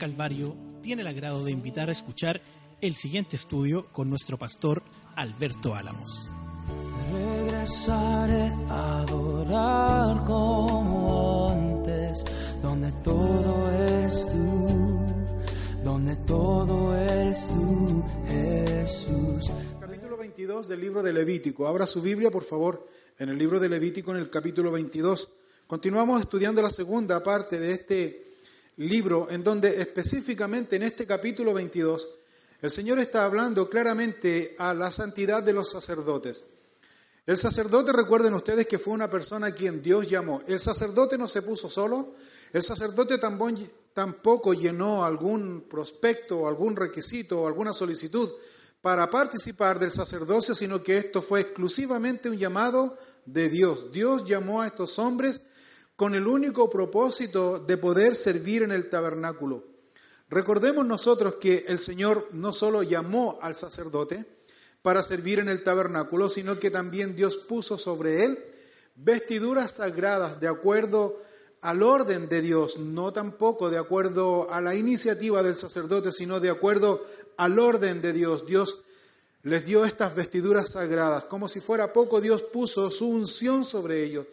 Calvario tiene el agrado de invitar a escuchar el siguiente estudio con nuestro pastor Alberto Álamos. Regresaré a adorar como antes, donde todo eres tú, donde todo eres tú, Jesús. Capítulo 22 del libro de Levítico. Abra su Biblia, por favor, en el libro de Levítico, en el capítulo 22. Continuamos estudiando la segunda parte de este libro, en donde específicamente en este capítulo 22, el Señor está hablando claramente a la santidad de los sacerdotes. El sacerdote, recuerden ustedes que fue una persona a quien Dios llamó. El sacerdote no se puso solo, el sacerdote tampoco llenó algún prospecto, algún requisito o alguna solicitud para participar del sacerdocio, sino que esto fue exclusivamente un llamado de Dios. Dios llamó a estos hombres con el único propósito de poder servir en el tabernáculo. Recordemos nosotros que el Señor no solo llamó al sacerdote, para servir en el tabernáculo, sino que también Dios puso sobre él vestiduras sagradas de acuerdo al orden de Dios, no tampoco de acuerdo a la iniciativa del sacerdote, sino de acuerdo al orden de Dios. Dios les dio estas vestiduras sagradas, como si fuera poco, Dios puso su unción sobre ellos.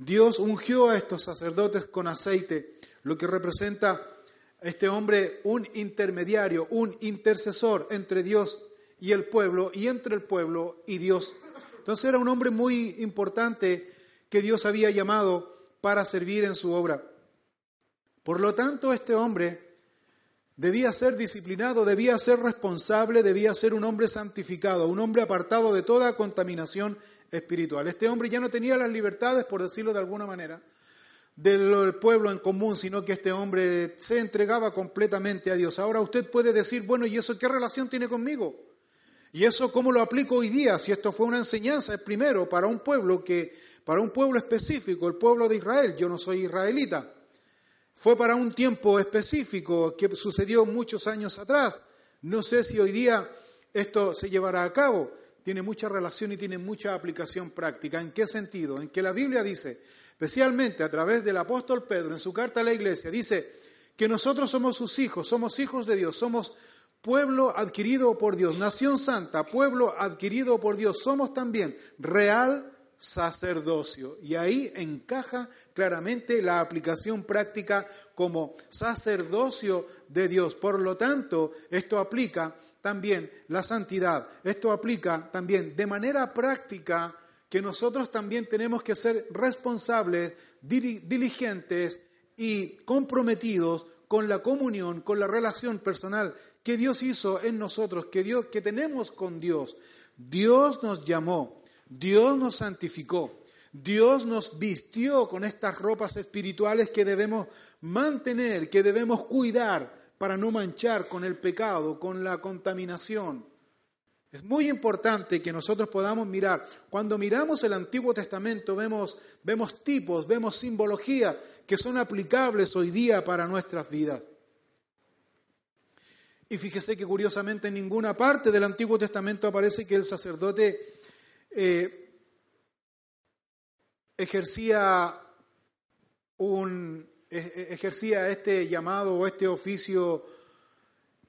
Dios ungió a estos sacerdotes con aceite, lo que representa a este hombre un intermediario, un intercesor entre Dios y el pueblo, y entre el pueblo y Dios. Entonces era un hombre muy importante que Dios había llamado para servir en su obra. Por lo tanto, este hombre debía ser disciplinado, debía ser responsable, debía ser un hombre santificado, un hombre apartado de toda contaminación espiritual. Este hombre ya no tenía las libertades, por decirlo de alguna manera, del pueblo en común, sino que este hombre se entregaba completamente a Dios. Ahora usted puede decir, bueno, ¿y eso qué relación tiene conmigo? ¿Y eso cómo lo aplico hoy día? Si esto fue una enseñanza, es primero para un pueblo que, para un pueblo específico, el pueblo de Israel, yo no soy israelita. Fue para un tiempo específico que sucedió muchos años atrás. No sé si hoy día esto se llevará a cabo. Tiene mucha relación y tiene mucha aplicación práctica. ¿En qué sentido? En que la Biblia dice, especialmente a través del apóstol Pedro en su carta a la iglesia, dice que nosotros somos sus hijos, somos hijos de Dios, somos pueblo adquirido por Dios, nación santa, pueblo adquirido por Dios, somos también real sacerdocio. Y ahí encaja claramente la aplicación práctica como sacerdocio de Dios. Por lo tanto, esto aplica también la santidad, esto aplica también de manera práctica que nosotros también tenemos que ser responsables, diligentes y comprometidos con la comunión, con la relación personal que Dios hizo en nosotros, que, Dios, que tenemos con Dios. Dios nos llamó, Dios nos santificó, Dios nos vistió con estas ropas espirituales que debemos mantener, que debemos cuidar para no manchar con el pecado, con la contaminación. Es muy importante que nosotros podamos mirar. Cuando miramos el Antiguo Testamento vemos, vemos tipos, vemos simbología que son aplicables hoy día para nuestras vidas. Y fíjese que curiosamente en ninguna parte del Antiguo Testamento aparece que el sacerdote eh, ejercía, un, ejercía este llamado o este oficio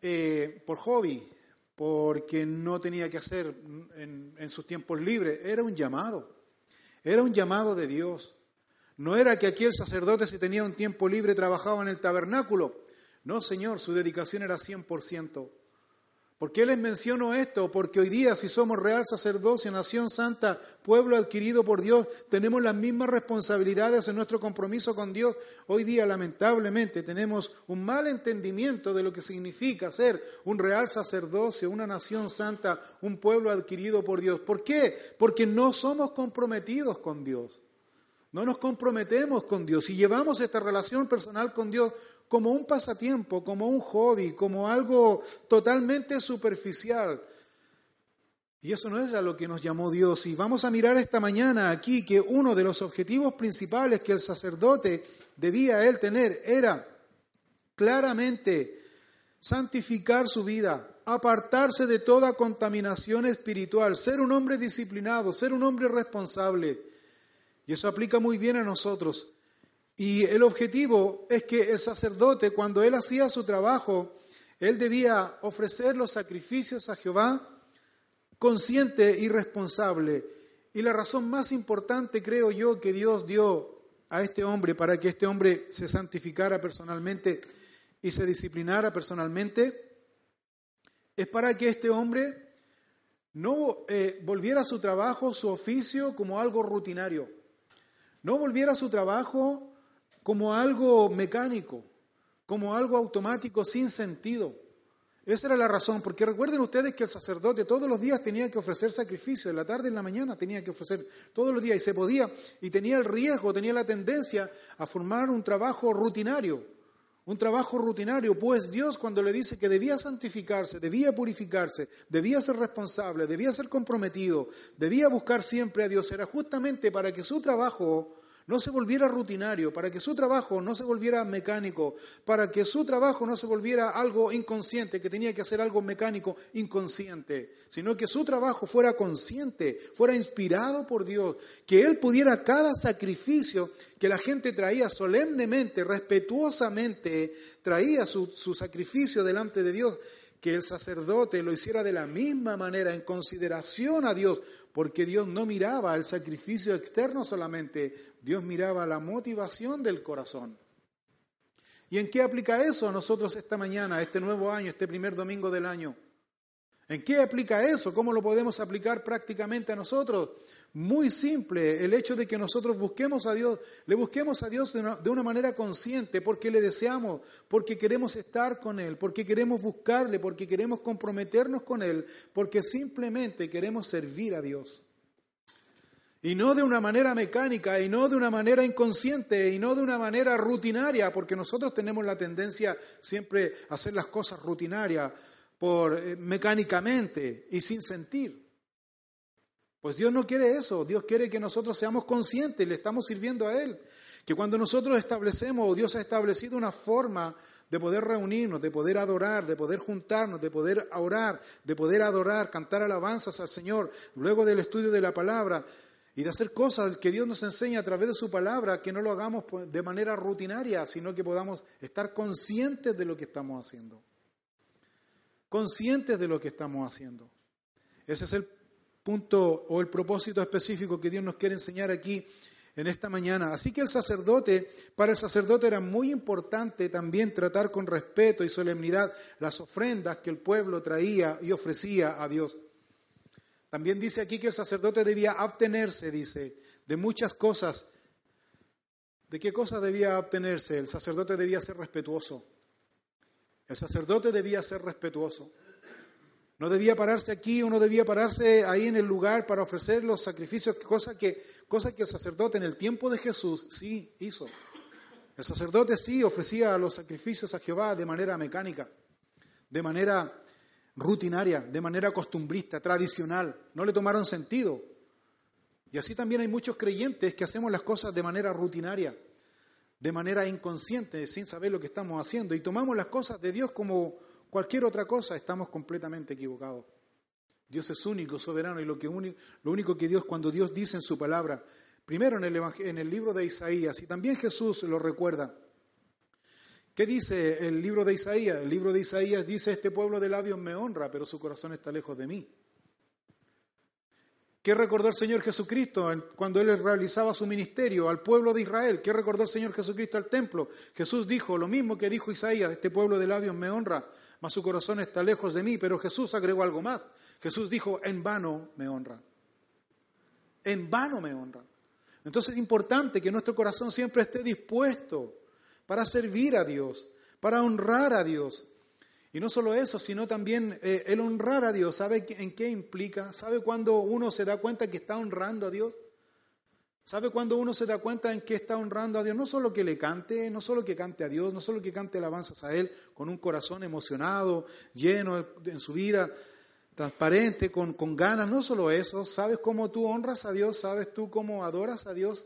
eh, por hobby, porque no tenía que hacer en, en sus tiempos libres. Era un llamado, era un llamado de Dios. No era que aquí el sacerdote si tenía un tiempo libre trabajaba en el tabernáculo. No, Señor, su dedicación era 100%. ¿Por qué les menciono esto? Porque hoy día, si somos real sacerdocio, nación santa, pueblo adquirido por Dios, tenemos las mismas responsabilidades en nuestro compromiso con Dios. Hoy día, lamentablemente, tenemos un mal entendimiento de lo que significa ser un real sacerdocio, una nación santa, un pueblo adquirido por Dios. ¿Por qué? Porque no somos comprometidos con Dios. No nos comprometemos con Dios y llevamos esta relación personal con Dios como un pasatiempo, como un hobby, como algo totalmente superficial. Y eso no es a lo que nos llamó Dios. Y vamos a mirar esta mañana aquí que uno de los objetivos principales que el sacerdote debía él tener era claramente santificar su vida, apartarse de toda contaminación espiritual, ser un hombre disciplinado, ser un hombre responsable. Y eso aplica muy bien a nosotros. Y el objetivo es que el sacerdote, cuando él hacía su trabajo, él debía ofrecer los sacrificios a Jehová consciente y responsable. Y la razón más importante, creo yo, que Dios dio a este hombre para que este hombre se santificara personalmente y se disciplinara personalmente, es para que este hombre no eh, volviera a su trabajo, su oficio, como algo rutinario. No volviera a su trabajo como algo mecánico, como algo automático sin sentido. Esa era la razón, porque recuerden ustedes que el sacerdote todos los días tenía que ofrecer sacrificio, en la tarde y en la mañana tenía que ofrecer todos los días, y se podía, y tenía el riesgo, tenía la tendencia a formar un trabajo rutinario, un trabajo rutinario, pues Dios cuando le dice que debía santificarse, debía purificarse, debía ser responsable, debía ser comprometido, debía buscar siempre a Dios, era justamente para que su trabajo no se volviera rutinario, para que su trabajo no se volviera mecánico, para que su trabajo no se volviera algo inconsciente, que tenía que hacer algo mecánico inconsciente, sino que su trabajo fuera consciente, fuera inspirado por Dios, que Él pudiera cada sacrificio que la gente traía solemnemente, respetuosamente, traía su, sacrificio delante de Dios, que el sacerdote lo hiciera de la misma manera, en consideración a Dios, porque Dios no miraba el sacrificio externo solamente, Dios miraba la motivación del corazón. ¿Y en qué aplica eso a nosotros esta mañana, este nuevo año, este primer domingo del año? ¿En qué aplica eso? ¿Cómo lo podemos aplicar prácticamente a nosotros? Muy simple, el hecho de que nosotros busquemos a Dios, le busquemos a Dios de una, de una, manera consciente, porque le deseamos, porque queremos estar con Él, porque queremos buscarle, porque queremos comprometernos con Él, porque simplemente queremos servir a Dios. Y no de una manera mecánica, y no de una manera inconsciente, y no de una manera rutinaria, porque nosotros tenemos la tendencia siempre a hacer las cosas rutinarias, por, eh, mecánicamente y sin sentir. Pues Dios no quiere eso, Dios quiere que nosotros seamos conscientes, le estamos sirviendo a Él. Que cuando nosotros establecemos, o Dios ha establecido una forma de poder reunirnos, de poder adorar, de poder juntarnos, de poder orar, de poder adorar, cantar alabanzas al Señor, luego del estudio de la palabra, y de hacer cosas que Dios nos enseña a través de su palabra, que no lo hagamos de manera rutinaria, sino que podamos estar conscientes de lo que estamos haciendo. Conscientes de lo que estamos haciendo. Ese es el punto o el propósito específico que Dios nos quiere enseñar aquí en esta mañana. Así que el sacerdote, para el sacerdote era muy importante también tratar con respeto y solemnidad las ofrendas que el pueblo traía y ofrecía a Dios. También dice aquí que el sacerdote debía abstenerse, dice, de muchas cosas. ¿De qué cosas debía abstenerse? El sacerdote debía ser respetuoso. El sacerdote debía ser respetuoso. No debía pararse aquí, uno debía pararse ahí en el lugar para ofrecer los sacrificios, cosa que, cosa que el sacerdote en el tiempo de Jesús sí hizo. El sacerdote sí ofrecía los sacrificios a Jehová de manera mecánica, de manera rutinaria, de manera costumbrista, tradicional. No le tomaron sentido. Y así también hay muchos creyentes que hacemos las cosas de manera rutinaria, de manera inconsciente, sin saber lo que estamos haciendo. Y tomamos las cosas de Dios como cualquier otra cosa, estamos completamente equivocados. Dios es único, soberano, y lo, que lo único que Dios, cuando Dios dice en su palabra, primero en el, en el libro de Isaías, y también Jesús lo recuerda, ¿Qué dice el libro de Isaías? El libro de Isaías dice, este pueblo de labios me honra, pero su corazón está lejos de mí. ¿Qué recordó el Señor Jesucristo cuando Él realizaba su ministerio al pueblo de Israel? ¿Qué recordó el Señor Jesucristo al templo? Jesús dijo lo mismo que dijo Isaías, este pueblo de labios me honra, mas su corazón está lejos de mí. Pero Jesús agregó algo más. Jesús dijo, en vano me honra. En vano me honra. Entonces es importante que nuestro corazón siempre esté dispuesto para servir a Dios, para honrar a Dios. Y no solo eso, sino también eh, el honrar a Dios. ¿Sabe en qué implica? ¿Sabe cuando uno se da cuenta que está honrando a Dios? ¿Sabe cuando uno se da cuenta en que está honrando a Dios? No solo que le cante, no solo que cante a Dios, no solo que cante alabanzas a Él con un corazón emocionado, lleno en su vida, transparente, con, con ganas, no solo eso. ¿Sabes cómo tú honras a Dios? ¿Sabes tú cómo adoras a Dios?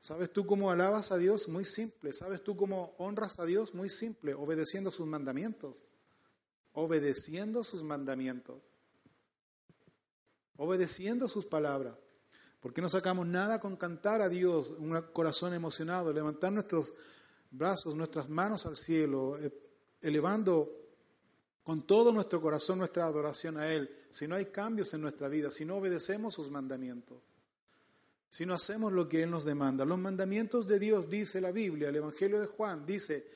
¿Sabes tú cómo alabas a Dios? Muy simple. ¿Sabes tú cómo honras a Dios? Muy simple, obedeciendo sus mandamientos. obedeciendo sus mandamientos, obedeciendo sus palabras. Porque no sacamos nada con cantar a Dios, un corazón emocionado, levantar nuestros brazos, nuestras manos al cielo, eh, elevando con todo nuestro corazón nuestra adoración a Él, si no hay cambios en nuestra vida, si no obedecemos sus mandamientos, si no hacemos lo que Él nos demanda. Los mandamientos de Dios, dice la Biblia, el Evangelio de Juan, dice,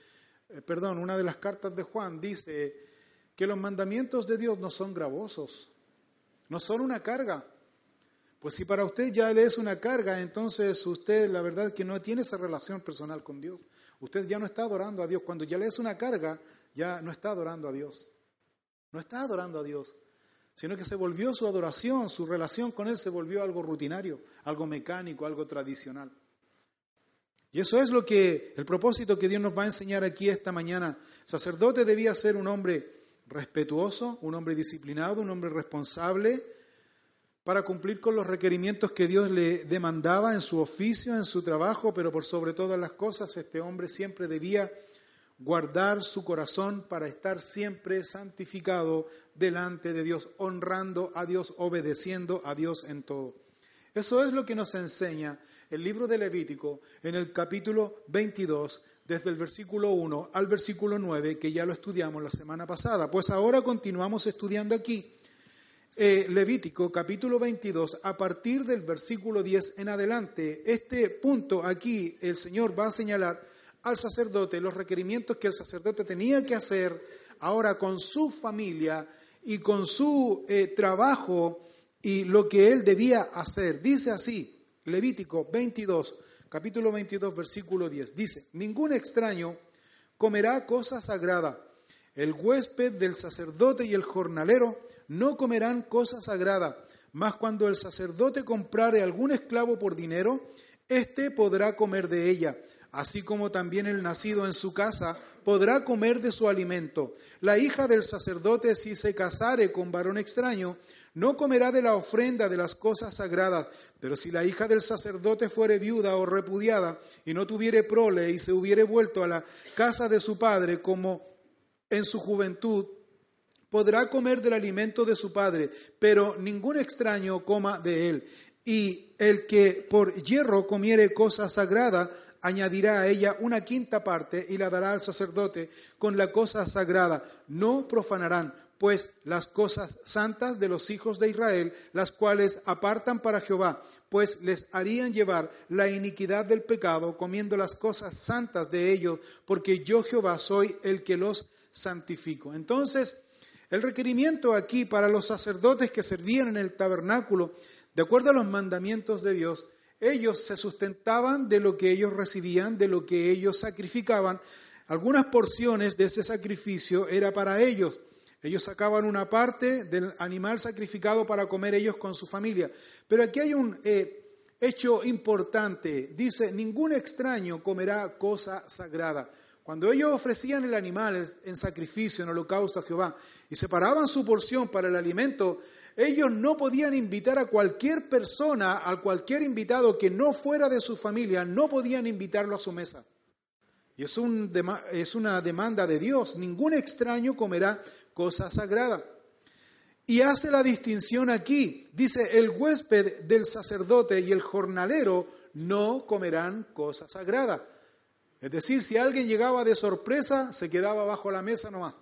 eh, perdón, una de las cartas de Juan dice que los mandamientos de Dios no son gravosos, no son una carga. Pues si para usted ya le es una carga, entonces usted la verdad que no tiene esa relación personal con Dios. Usted ya no está adorando a Dios. Cuando ya le es una carga, ya no está adorando a Dios. No está adorando a Dios, sino que se volvió su adoración, su relación con Él se volvió algo rutinario, algo mecánico, algo tradicional. Y eso es lo que, el propósito que Dios nos va a enseñar aquí esta mañana. sacerdote debía ser un hombre respetuoso, un hombre disciplinado, un hombre responsable, para cumplir con los requerimientos que Dios le demandaba en su oficio, en su trabajo, pero por sobre todas las cosas este hombre siempre debía guardar su corazón para estar siempre santificado delante de Dios, honrando a Dios, obedeciendo a Dios en todo. Eso es lo que nos enseña el libro de Levítico en el capítulo 22, desde el versículo 1 al versículo 9, que ya lo estudiamos la semana pasada. Pues ahora continuamos estudiando aquí eh, Levítico capítulo 22, a partir del versículo 10 en adelante, este punto aquí el Señor va a señalar al sacerdote los requerimientos que el sacerdote tenía que hacer ahora con su familia y con su eh, trabajo y lo que él debía hacer. Dice así, Levítico 22, capítulo 22, versículo 10, dice, ningún extraño comerá cosa sagrada. El huésped del sacerdote y el jornalero no comerán cosa sagrada, mas cuando el sacerdote comprare algún esclavo por dinero, éste podrá comer de ella, así como también el nacido en su casa podrá comer de su alimento. La hija del sacerdote, si se casare con varón extraño, no comerá de la ofrenda de las cosas sagradas, pero si la hija del sacerdote fuere viuda o repudiada y no tuviere prole y se hubiere vuelto a la casa de su padre como en su juventud, podrá comer del alimento de su padre, pero ningún extraño coma de él. Y el que por hierro comiere cosa sagrada, añadirá a ella una quinta parte y la dará al sacerdote con la cosa sagrada. No profanarán, pues, las cosas santas de los hijos de Israel, las cuales apartan para Jehová, pues les harían llevar la iniquidad del pecado, comiendo las cosas santas de ellos, porque yo Jehová soy el que los santifico. Entonces, el requerimiento aquí para los sacerdotes que servían en el tabernáculo, de acuerdo a los mandamientos de Dios, ellos se sustentaban de lo que ellos recibían, de lo que ellos sacrificaban. Algunas porciones de ese sacrificio era para ellos. Ellos sacaban una parte del animal sacrificado para comer ellos con su familia. Pero aquí hay un eh, hecho importante. Dice, ningún extraño comerá cosa sagrada. Cuando ellos ofrecían el animal en sacrificio, en holocausto a Jehová, y separaban su porción para el alimento, ellos no podían invitar a cualquier persona, a cualquier invitado que no fuera de su familia, no podían invitarlo a su mesa. Y es, un, es una demanda de Dios. Ningún extraño comerá cosa sagrada. Y hace la distinción aquí. Dice, el huésped del sacerdote y el jornalero no comerán cosa sagrada. Es decir, si alguien llegaba de sorpresa, se quedaba bajo la mesa nomás.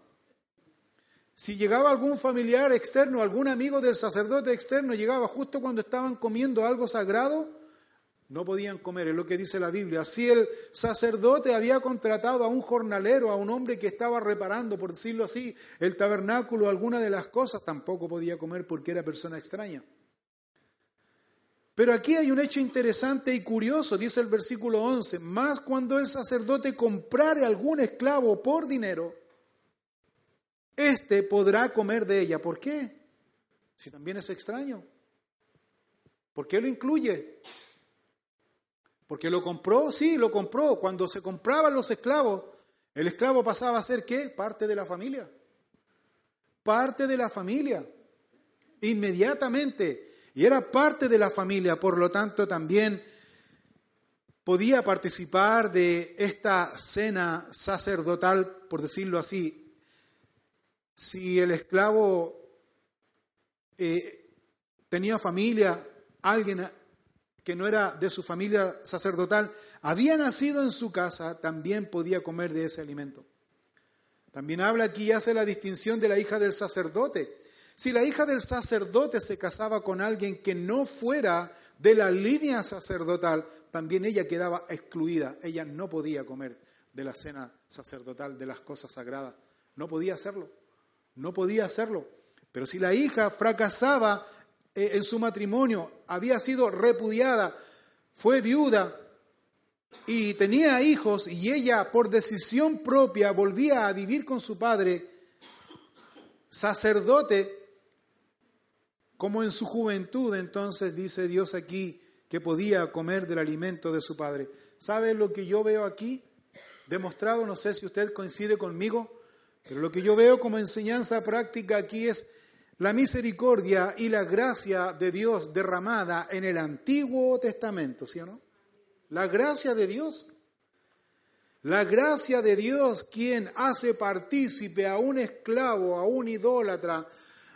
Si llegaba algún familiar externo, algún amigo del sacerdote externo, llegaba justo cuando estaban comiendo algo sagrado, no podían comer, es lo que dice la Biblia. Si el sacerdote había contratado a un jornalero, a un hombre que estaba reparando, por decirlo así, el tabernáculo, alguna de las cosas, tampoco podía comer porque era persona extraña. Pero aquí hay un hecho interesante y curioso, dice el versículo 11, más cuando el sacerdote comprare algún esclavo por dinero, éste podrá comer de ella. ¿Por qué? Si también es extraño. ¿Por qué lo incluye? Porque lo compró, sí, lo compró. Cuando se compraban los esclavos, el esclavo pasaba a ser qué? Parte de la familia. Parte de la familia. Inmediatamente y era parte de la familia, por lo tanto también podía participar de esta cena sacerdotal, por decirlo así, si el esclavo eh, tenía familia, alguien que no era de su familia sacerdotal, había nacido en su casa, también podía comer de ese alimento. También habla aquí y hace la distinción de la hija del sacerdote. Si la hija del sacerdote se casaba con alguien que no fuera de la línea sacerdotal, también ella quedaba excluida. Ella no podía comer de la cena sacerdotal, de las cosas sagradas. No podía hacerlo. No podía hacerlo. Pero si la hija fracasaba eh, en su matrimonio, había sido repudiada, fue viuda y tenía hijos y ella por decisión propia volvía a vivir con su padre, sacerdote, como en su juventud, entonces dice Dios aquí que podía comer del alimento de su padre. ¿Sabe lo que yo veo aquí? Demostrado, no sé si usted coincide conmigo, pero lo que yo veo como enseñanza práctica aquí es la misericordia y la gracia de Dios derramada en el Antiguo Testamento, ¿sí o no? La gracia de Dios. La gracia de Dios quien hace partícipe a un esclavo, a un idólatra,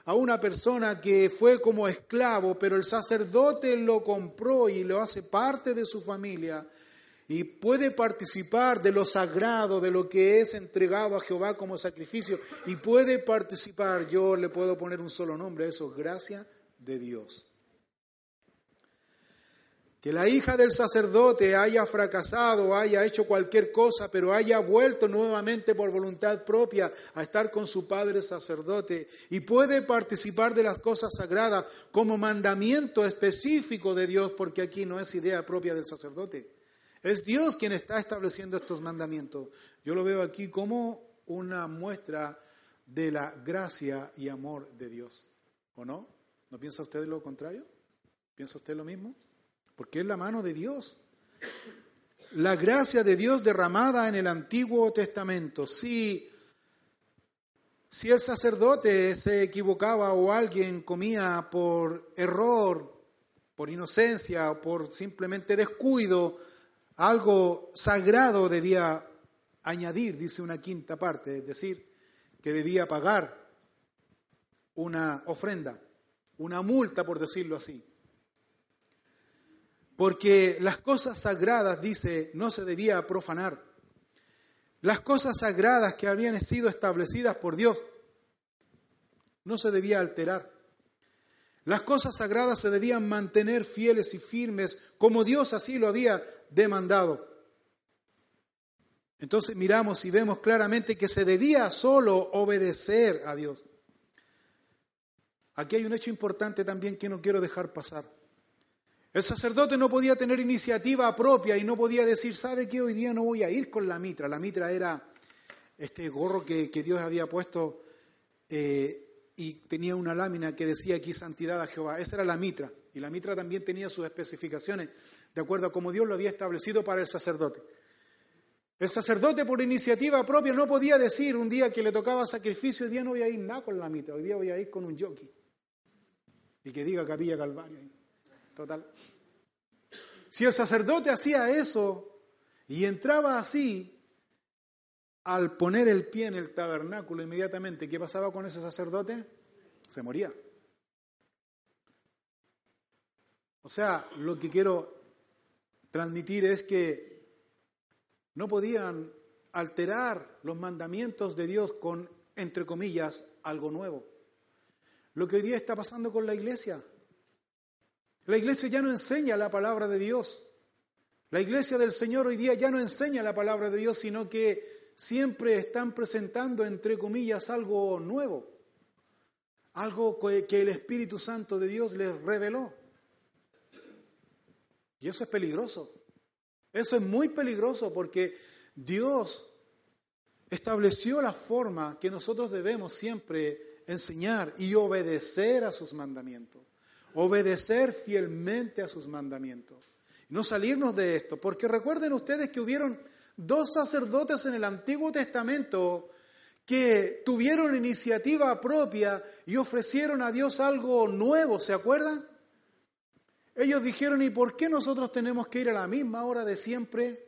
a una persona que fue como esclavo, pero el sacerdote lo compró y lo hace parte de su familia y puede participar de lo sagrado, de lo que es entregado a Jehová como sacrificio, y puede participar, yo le puedo poner un solo nombre a eso, gracia de Dios. Que la hija del sacerdote haya fracasado, haya hecho cualquier cosa, pero haya vuelto nuevamente por voluntad propia a estar con su padre sacerdote y puede participar de las cosas sagradas como mandamiento específico de Dios, porque aquí no es idea propia del sacerdote. Es Dios quien está estableciendo estos mandamientos. Yo lo veo aquí como una muestra de la gracia y amor de Dios. ¿O no? ¿No piensa usted lo contrario? ¿Piensa usted lo mismo? Porque es la mano de Dios. La gracia de Dios derramada en el Antiguo Testamento. Si, si el sacerdote se equivocaba o alguien comía por error, por inocencia o por simplemente descuido, algo sagrado debía añadir, dice una quinta parte, es decir, que debía pagar una ofrenda, una multa, por decirlo así. Porque las cosas sagradas, dice, no se debía profanar. Las cosas sagradas que habían sido establecidas por Dios no se debía alterar. Las cosas sagradas se debían mantener fieles y firmes como Dios así lo había demandado. Entonces miramos y vemos claramente que se debía solo obedecer a Dios. Aquí hay un hecho importante también que no quiero dejar pasar. El sacerdote no podía tener iniciativa propia y no podía decir, ¿sabe qué? Hoy día no voy a ir con la mitra. La mitra era este gorro que, Dios había puesto eh, y tenía una lámina que decía aquí santidad a Jehová. Esa era la mitra. Y la mitra también tenía sus especificaciones de acuerdo a como Dios lo había establecido para el sacerdote. El sacerdote por iniciativa propia no podía decir un día que le tocaba sacrificio, hoy día no voy a ir nada con la mitad, hoy día voy a ir con un jockey. Y que diga Capilla Calvario. Total. Si el sacerdote hacía eso y entraba así, al poner el pie en el tabernáculo inmediatamente, ¿qué pasaba con ese sacerdote? Se moría. O sea, lo que quiero transmitir es que no podían alterar los mandamientos de Dios con, entre comillas, algo nuevo. Lo que hoy día está pasando con la iglesia. La iglesia ya no enseña la palabra de Dios. La iglesia del Señor hoy día ya no enseña la palabra de Dios, sino que siempre están presentando, entre comillas, algo nuevo. Algo que el Espíritu Santo de Dios les reveló. Y eso es peligroso. Eso es muy peligroso porque Dios estableció la forma que nosotros debemos siempre enseñar y obedecer a sus mandamientos. Obedecer fielmente a sus mandamientos. No salirnos de esto, porque recuerden ustedes que hubieron dos sacerdotes en el Antiguo Testamento que tuvieron iniciativa propia y ofrecieron a Dios algo nuevo, ¿se acuerdan? Ellos dijeron, ¿y por qué nosotros tenemos que ir a la misma hora de siempre?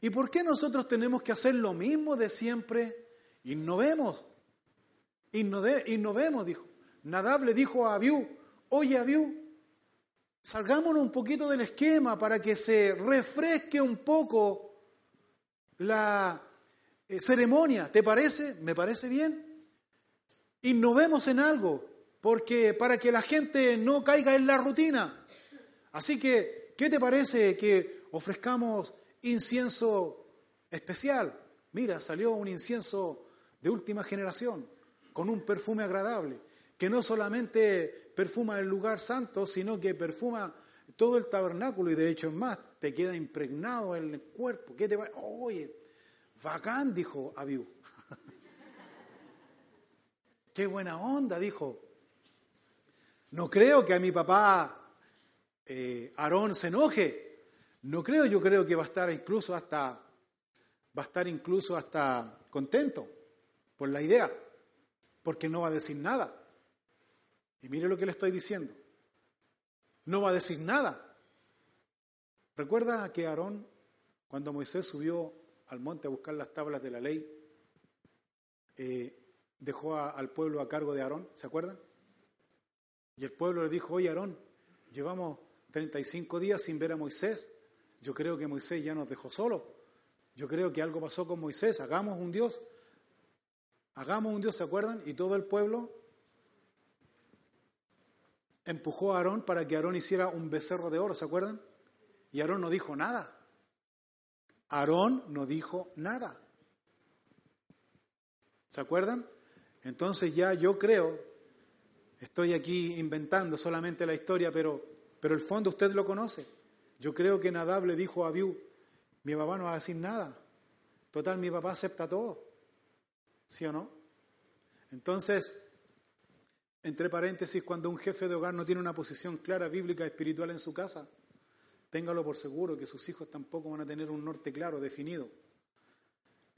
¿Y por qué nosotros tenemos que hacer lo mismo de siempre? Y no vemos. innovemos, dijo. Nadab le dijo a Abiú, oye Abiú, salgámonos un poquito del esquema para que se refresque un poco la eh, ceremonia. ¿Te parece? ¿Me parece bien? Innovemos en algo, porque para que la gente no caiga en la rutina. Así que, ¿qué te parece que ofrezcamos incienso especial? Mira, salió un incienso de última generación, con un perfume agradable, que no solamente perfuma el lugar santo, sino que perfuma todo el tabernáculo y de hecho es más, te queda impregnado en el cuerpo. ¿Qué te va? Oye, bacán, dijo Abiú. Qué buena onda, dijo. No creo que a mi papá eh, Aarón se enoje. No creo, yo creo que va a estar incluso hasta, va a estar incluso hasta contento por la idea, porque no va a decir nada. Y mire lo que le estoy diciendo. No va a decir nada. ¿Recuerda que Aarón, cuando Moisés subió al monte a buscar las tablas de la ley, eh, dejó al pueblo a cargo de Aarón? ¿Se acuerdan? Y el pueblo le dijo, oye Aarón, llevamos 35 días sin ver a Moisés. Yo creo que Moisés ya nos dejó solos. Yo creo que algo pasó con Moisés. Hagamos un Dios. Hagamos un Dios, ¿se acuerdan? Y todo el pueblo empujó a Aarón para que Aarón hiciera un becerro de oro, ¿se acuerdan? Y Aarón no dijo nada. Aarón no dijo nada. ¿Se acuerdan? Entonces ya yo creo Estoy aquí inventando solamente la historia, pero, pero el fondo usted lo conoce. Yo creo que Nadab le dijo a Abiú, mi papá no va a decir nada. Total, mi papá acepta todo. ¿Sí o no? Entonces, entre paréntesis, cuando un jefe de hogar no tiene una posición clara, bíblica, espiritual en su casa, téngalo por seguro que sus hijos tampoco van a tener un norte claro, definido.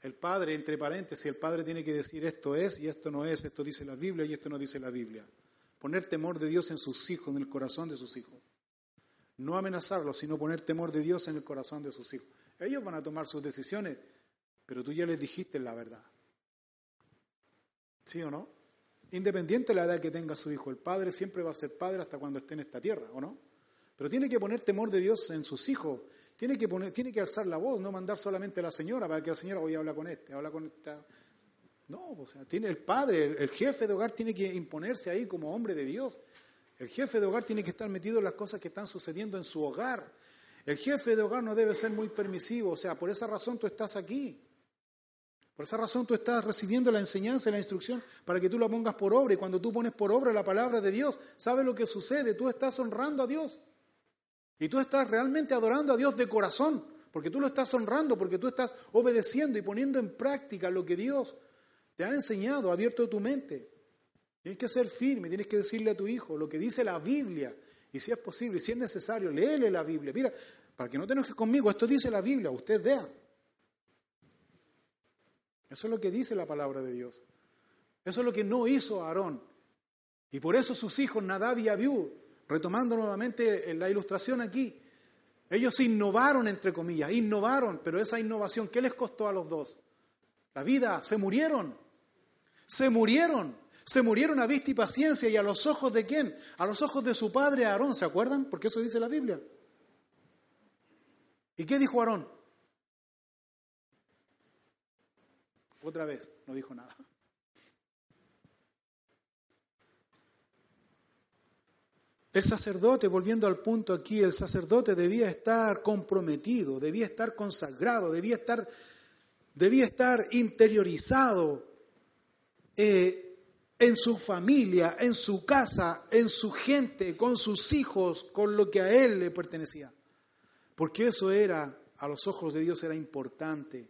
El padre, entre paréntesis, el padre tiene que decir esto es y esto no es, esto dice la Biblia y esto no dice la Biblia. Poner temor de Dios en sus hijos, en el corazón de sus hijos. No amenazarlos, sino poner temor de Dios en el corazón de sus hijos. Ellos van a tomar sus decisiones, pero tú ya les dijiste la verdad. ¿Sí o no? Independiente de la edad que tenga su hijo, el padre siempre va a ser padre hasta cuando esté en esta tierra, ¿o no? Pero tiene que poner temor de Dios en sus hijos. Tiene que, poner, tiene que alzar la voz, no mandar solamente a la señora para que la señora, voy a hablar con este, habla con esta, no, o sea, tiene el padre, el, jefe de hogar tiene que imponerse ahí como hombre de Dios. El jefe de hogar tiene que estar metido en las cosas que están sucediendo en su hogar. El jefe de hogar no debe ser muy permisivo, o sea, por esa razón tú estás aquí. Por esa razón tú estás recibiendo la enseñanza y la instrucción para que tú la pongas por obra. Y cuando tú pones por obra la palabra de Dios, ¿sabes lo que sucede? Tú estás honrando a Dios. Y tú estás realmente adorando a Dios de corazón, porque tú lo estás honrando, porque tú estás obedeciendo y poniendo en práctica lo que Dios te ha enseñado, abierto tu mente. Tienes que ser firme, tienes que decirle a tu hijo lo que dice la Biblia. Y si es posible, si es necesario, léele la Biblia. Mira, para que no te enojes conmigo, esto dice la Biblia, usted vea. Eso es lo que dice la palabra de Dios. Eso es lo que no hizo Aarón. Y por eso sus hijos, Nadab y Abiú, retomando nuevamente la ilustración aquí, ellos innovaron, entre comillas, innovaron, pero esa innovación, ¿qué les costó a los dos? La vida, se murieron. Se murieron. Se murieron a vista y paciencia. ¿Y a los ojos de quién? A los ojos de su padre Aarón. ¿Se acuerdan? Porque eso dice la Biblia. ¿Y qué dijo Aarón? Otra vez, no dijo nada. El sacerdote, volviendo al punto aquí, el sacerdote debía estar comprometido, debía estar consagrado, debía estar, debía estar interiorizado eh, en su familia, en su casa, en su gente, con sus hijos, con lo que a él le pertenecía. Porque eso era, a los ojos de Dios, era importante.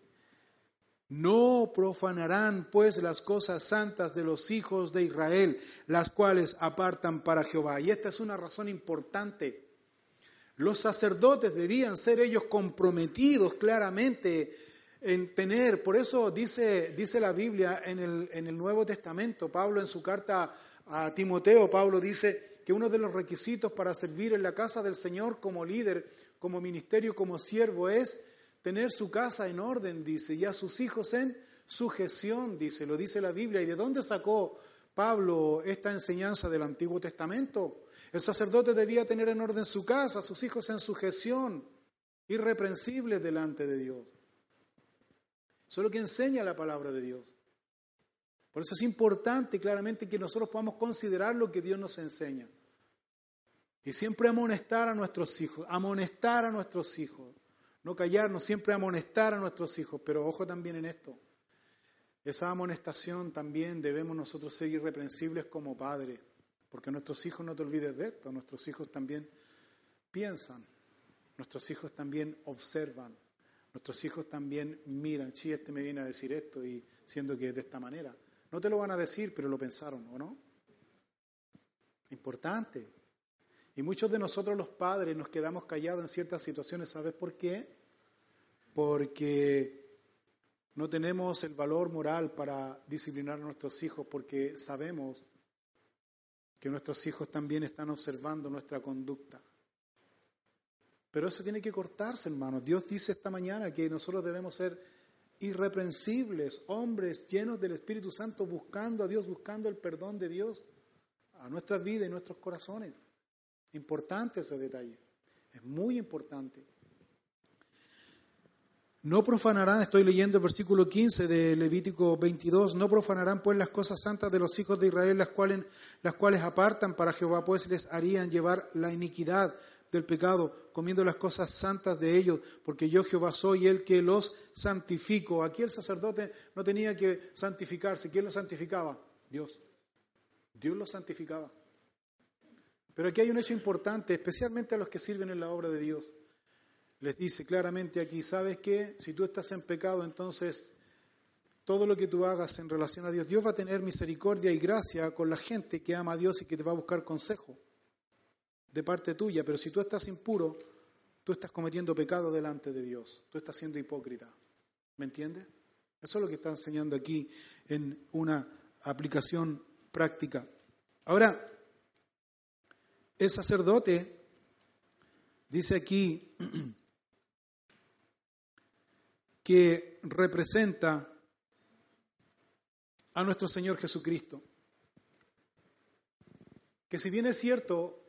No profanarán pues las cosas santas de los hijos de Israel, las cuales apartan para Jehová. Y esta es una razón importante. Los sacerdotes debían ser ellos comprometidos claramente en tener, por eso dice, dice la Biblia en el, en el Nuevo Testamento, Pablo en su carta a Timoteo, Pablo dice que uno de los requisitos para servir en la casa del Señor como líder, como ministerio, como siervo es tener su casa en orden, dice, y a sus hijos en sujeción, dice, lo dice la Biblia. ¿Y de dónde sacó Pablo esta enseñanza del Antiguo Testamento. El sacerdote debía tener en orden su casa, sus hijos en sujeción, irreprensibles delante de Dios. Eso es lo que enseña la palabra de Dios. Por eso es importante claramente que nosotros podamos considerar lo que Dios nos enseña. Y siempre amonestar a nuestros hijos, amonestar a nuestros hijos. No callarnos, siempre amonestar a nuestros hijos. Pero ojo también en esto. Esa amonestación también debemos nosotros ser irreprensibles como padres. Porque nuestros hijos, no te olvides de esto, nuestros hijos también piensan, nuestros hijos también observan, nuestros hijos también miran, sí, este me viene a decir esto y siendo que es de esta manera. No te lo van a decir, pero lo pensaron, ¿o no? Importante. Y muchos de nosotros los padres nos quedamos callados en ciertas situaciones. ¿Sabes por qué? Porque no tenemos el valor moral para disciplinar a nuestros hijos, porque sabemos que nuestros hijos también están observando nuestra conducta. Pero eso tiene que cortarse, hermanos. Dios dice esta mañana que nosotros debemos ser irreprensibles, hombres llenos del Espíritu Santo, buscando a Dios, buscando el perdón de Dios a nuestras vidas y nuestros corazones. Importante ese detalle. Es muy importante. No profanarán, estoy leyendo el versículo 15 de Levítico 22, no profanarán pues las cosas santas de los hijos de Israel, las cuales, apartan para Jehová, pues les harían llevar la iniquidad del pecado, comiendo las cosas santas de ellos, porque yo Jehová soy el que los santifico. Aquí el sacerdote no tenía que santificarse. ¿Quién lo santificaba? Dios. Dios lo santificaba. Pero aquí hay un hecho importante, especialmente a los que sirven en la obra de Dios. Les dice claramente aquí, ¿sabes qué? Si tú estás en pecado, entonces todo lo que tú hagas en relación a Dios, Dios va a tener misericordia y gracia con la gente que ama a Dios y que te va a buscar consejo de parte tuya, pero si tú estás impuro, tú estás cometiendo pecado delante de Dios, tú estás siendo hipócrita. ¿Me entiendes? Eso es lo que está enseñando aquí en una aplicación práctica. Ahora, el sacerdote dice aquí que representa a nuestro Señor Jesucristo. Que si bien es cierto,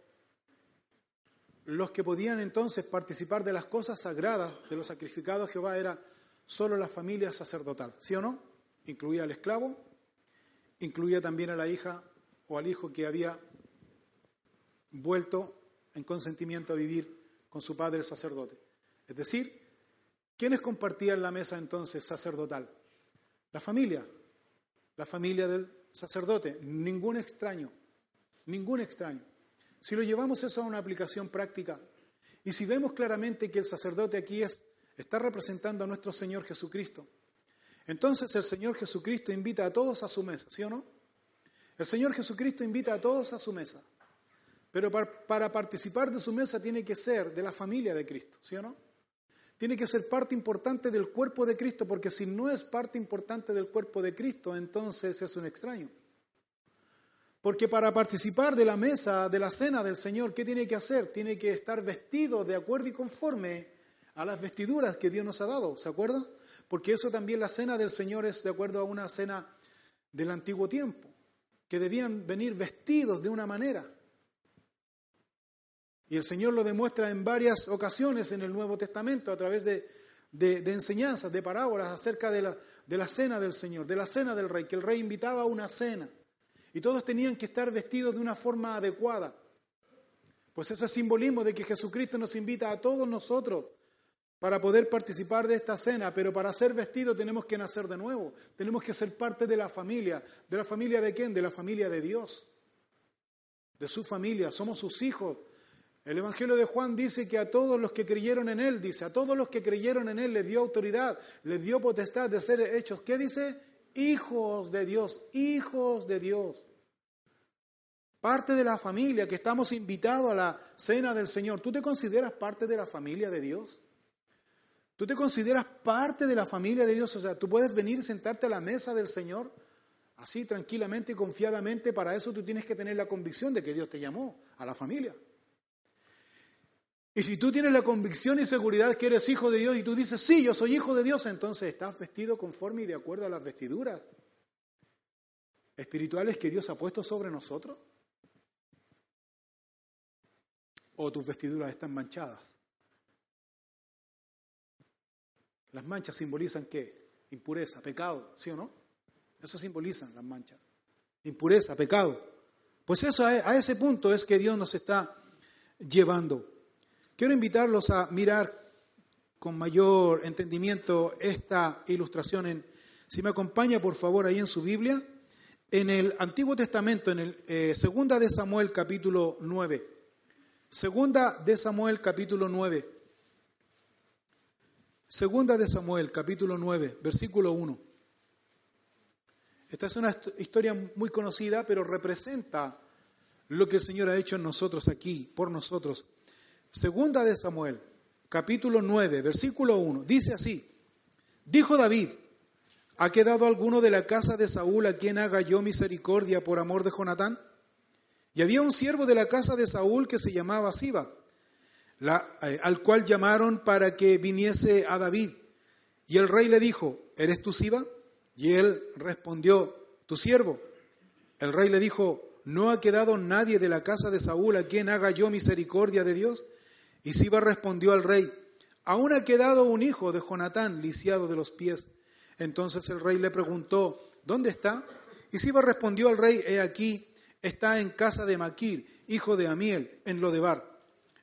los que podían entonces participar de las cosas sagradas de los sacrificados Jehová era solo la familia sacerdotal, ¿sí o no? Incluía al esclavo, incluía también a la hija o al hijo que había vuelto en consentimiento a vivir con su padre el sacerdote. Es decir, ¿quiénes compartían la mesa entonces sacerdotal? La familia, la familia del sacerdote, ningún extraño, ningún extraño. Si lo llevamos eso a una aplicación práctica y si vemos claramente que el sacerdote aquí es, está representando a nuestro Señor Jesucristo, entonces el Señor Jesucristo invita a todos a su mesa, ¿sí o no? El Señor Jesucristo invita a todos a su mesa, pero para, participar de su mesa tiene que ser de la familia de Cristo, ¿sí o no? Tiene que ser parte importante del cuerpo de Cristo, porque si no es parte importante del cuerpo de Cristo, entonces es un extraño. Porque para participar de la mesa, de la cena del Señor, ¿qué tiene que hacer? Tiene que estar vestido de acuerdo y conforme a las vestiduras que Dios nos ha dado, ¿se acuerda? Porque eso también la cena del Señor es de acuerdo a una cena del antiguo tiempo, que debían venir vestidos de una manera. Y el Señor lo demuestra en varias ocasiones en el Nuevo Testamento a través de, enseñanzas, de parábolas acerca de la, de la cena del Señor, de la cena del Rey, que el Rey invitaba a una cena. Y todos tenían que estar vestidos de una forma adecuada. Pues eso es simbolismo de que Jesucristo nos invita a todos nosotros para poder participar de esta cena, pero para ser vestidos tenemos que nacer de nuevo, tenemos que ser parte de la familia. ¿De la familia de quién? De la familia de Dios, de su familia, somos sus hijos. El Evangelio de Juan dice que a todos los que creyeron en Él, dice, a todos los que creyeron en Él les dio autoridad, les dio potestad de ser hechos, ¿qué dice? hijos de Dios, hijos de Dios. Parte de la familia que estamos invitados a la cena del Señor. ¿Tú te consideras parte de la familia de Dios? ¿Tú te consideras parte de la familia de Dios? O sea, tú puedes venir y sentarte a la mesa del Señor así tranquilamente y confiadamente. Para eso tú tienes que tener la convicción de que Dios te llamó a la familia. Y si tú tienes la convicción y seguridad que eres hijo de Dios y tú dices, sí, yo soy hijo de Dios, entonces estás vestido conforme y de acuerdo a las vestiduras espirituales que Dios ha puesto sobre nosotros? ¿O tus vestiduras están manchadas? Las manchas simbolizan qué? Impureza, pecado, ¿sí o no? Eso simbolizan las manchas. Impureza, pecado. Pues eso a ese punto es que Dios nos está llevando. Quiero invitarlos a mirar con mayor entendimiento esta ilustración. En, si me acompaña, por favor, ahí en su Biblia, en el Antiguo Testamento, en el eh, Segunda de Samuel, capítulo 9. Segunda de Samuel, capítulo 9. Segunda de Samuel, capítulo 9, versículo 1. Esta es una historia muy conocida, pero representa lo que el Señor ha hecho en nosotros aquí, por nosotros. Segunda de Samuel, capítulo 9, versículo 1, dice así, dijo David, ¿ha quedado alguno de la casa de Saúl a quien haga yo misericordia por amor de Jonatán? Y había un siervo de la casa de Saúl que se llamaba Siba, eh, al cual llamaron para que viniese a David. Y el rey le dijo, ¿eres tú Siba? Y él respondió, tu siervo. El rey le dijo, ¿no ha quedado nadie de la casa de Saúl a quien haga yo misericordia de Dios? Y Siba respondió al rey, aún ha quedado un hijo de Jonatán lisiado de los pies. Entonces el rey le preguntó, ¿dónde está? Y Siba respondió al rey, he aquí, está en casa de Maquir, hijo de Amiel, en Lodebar.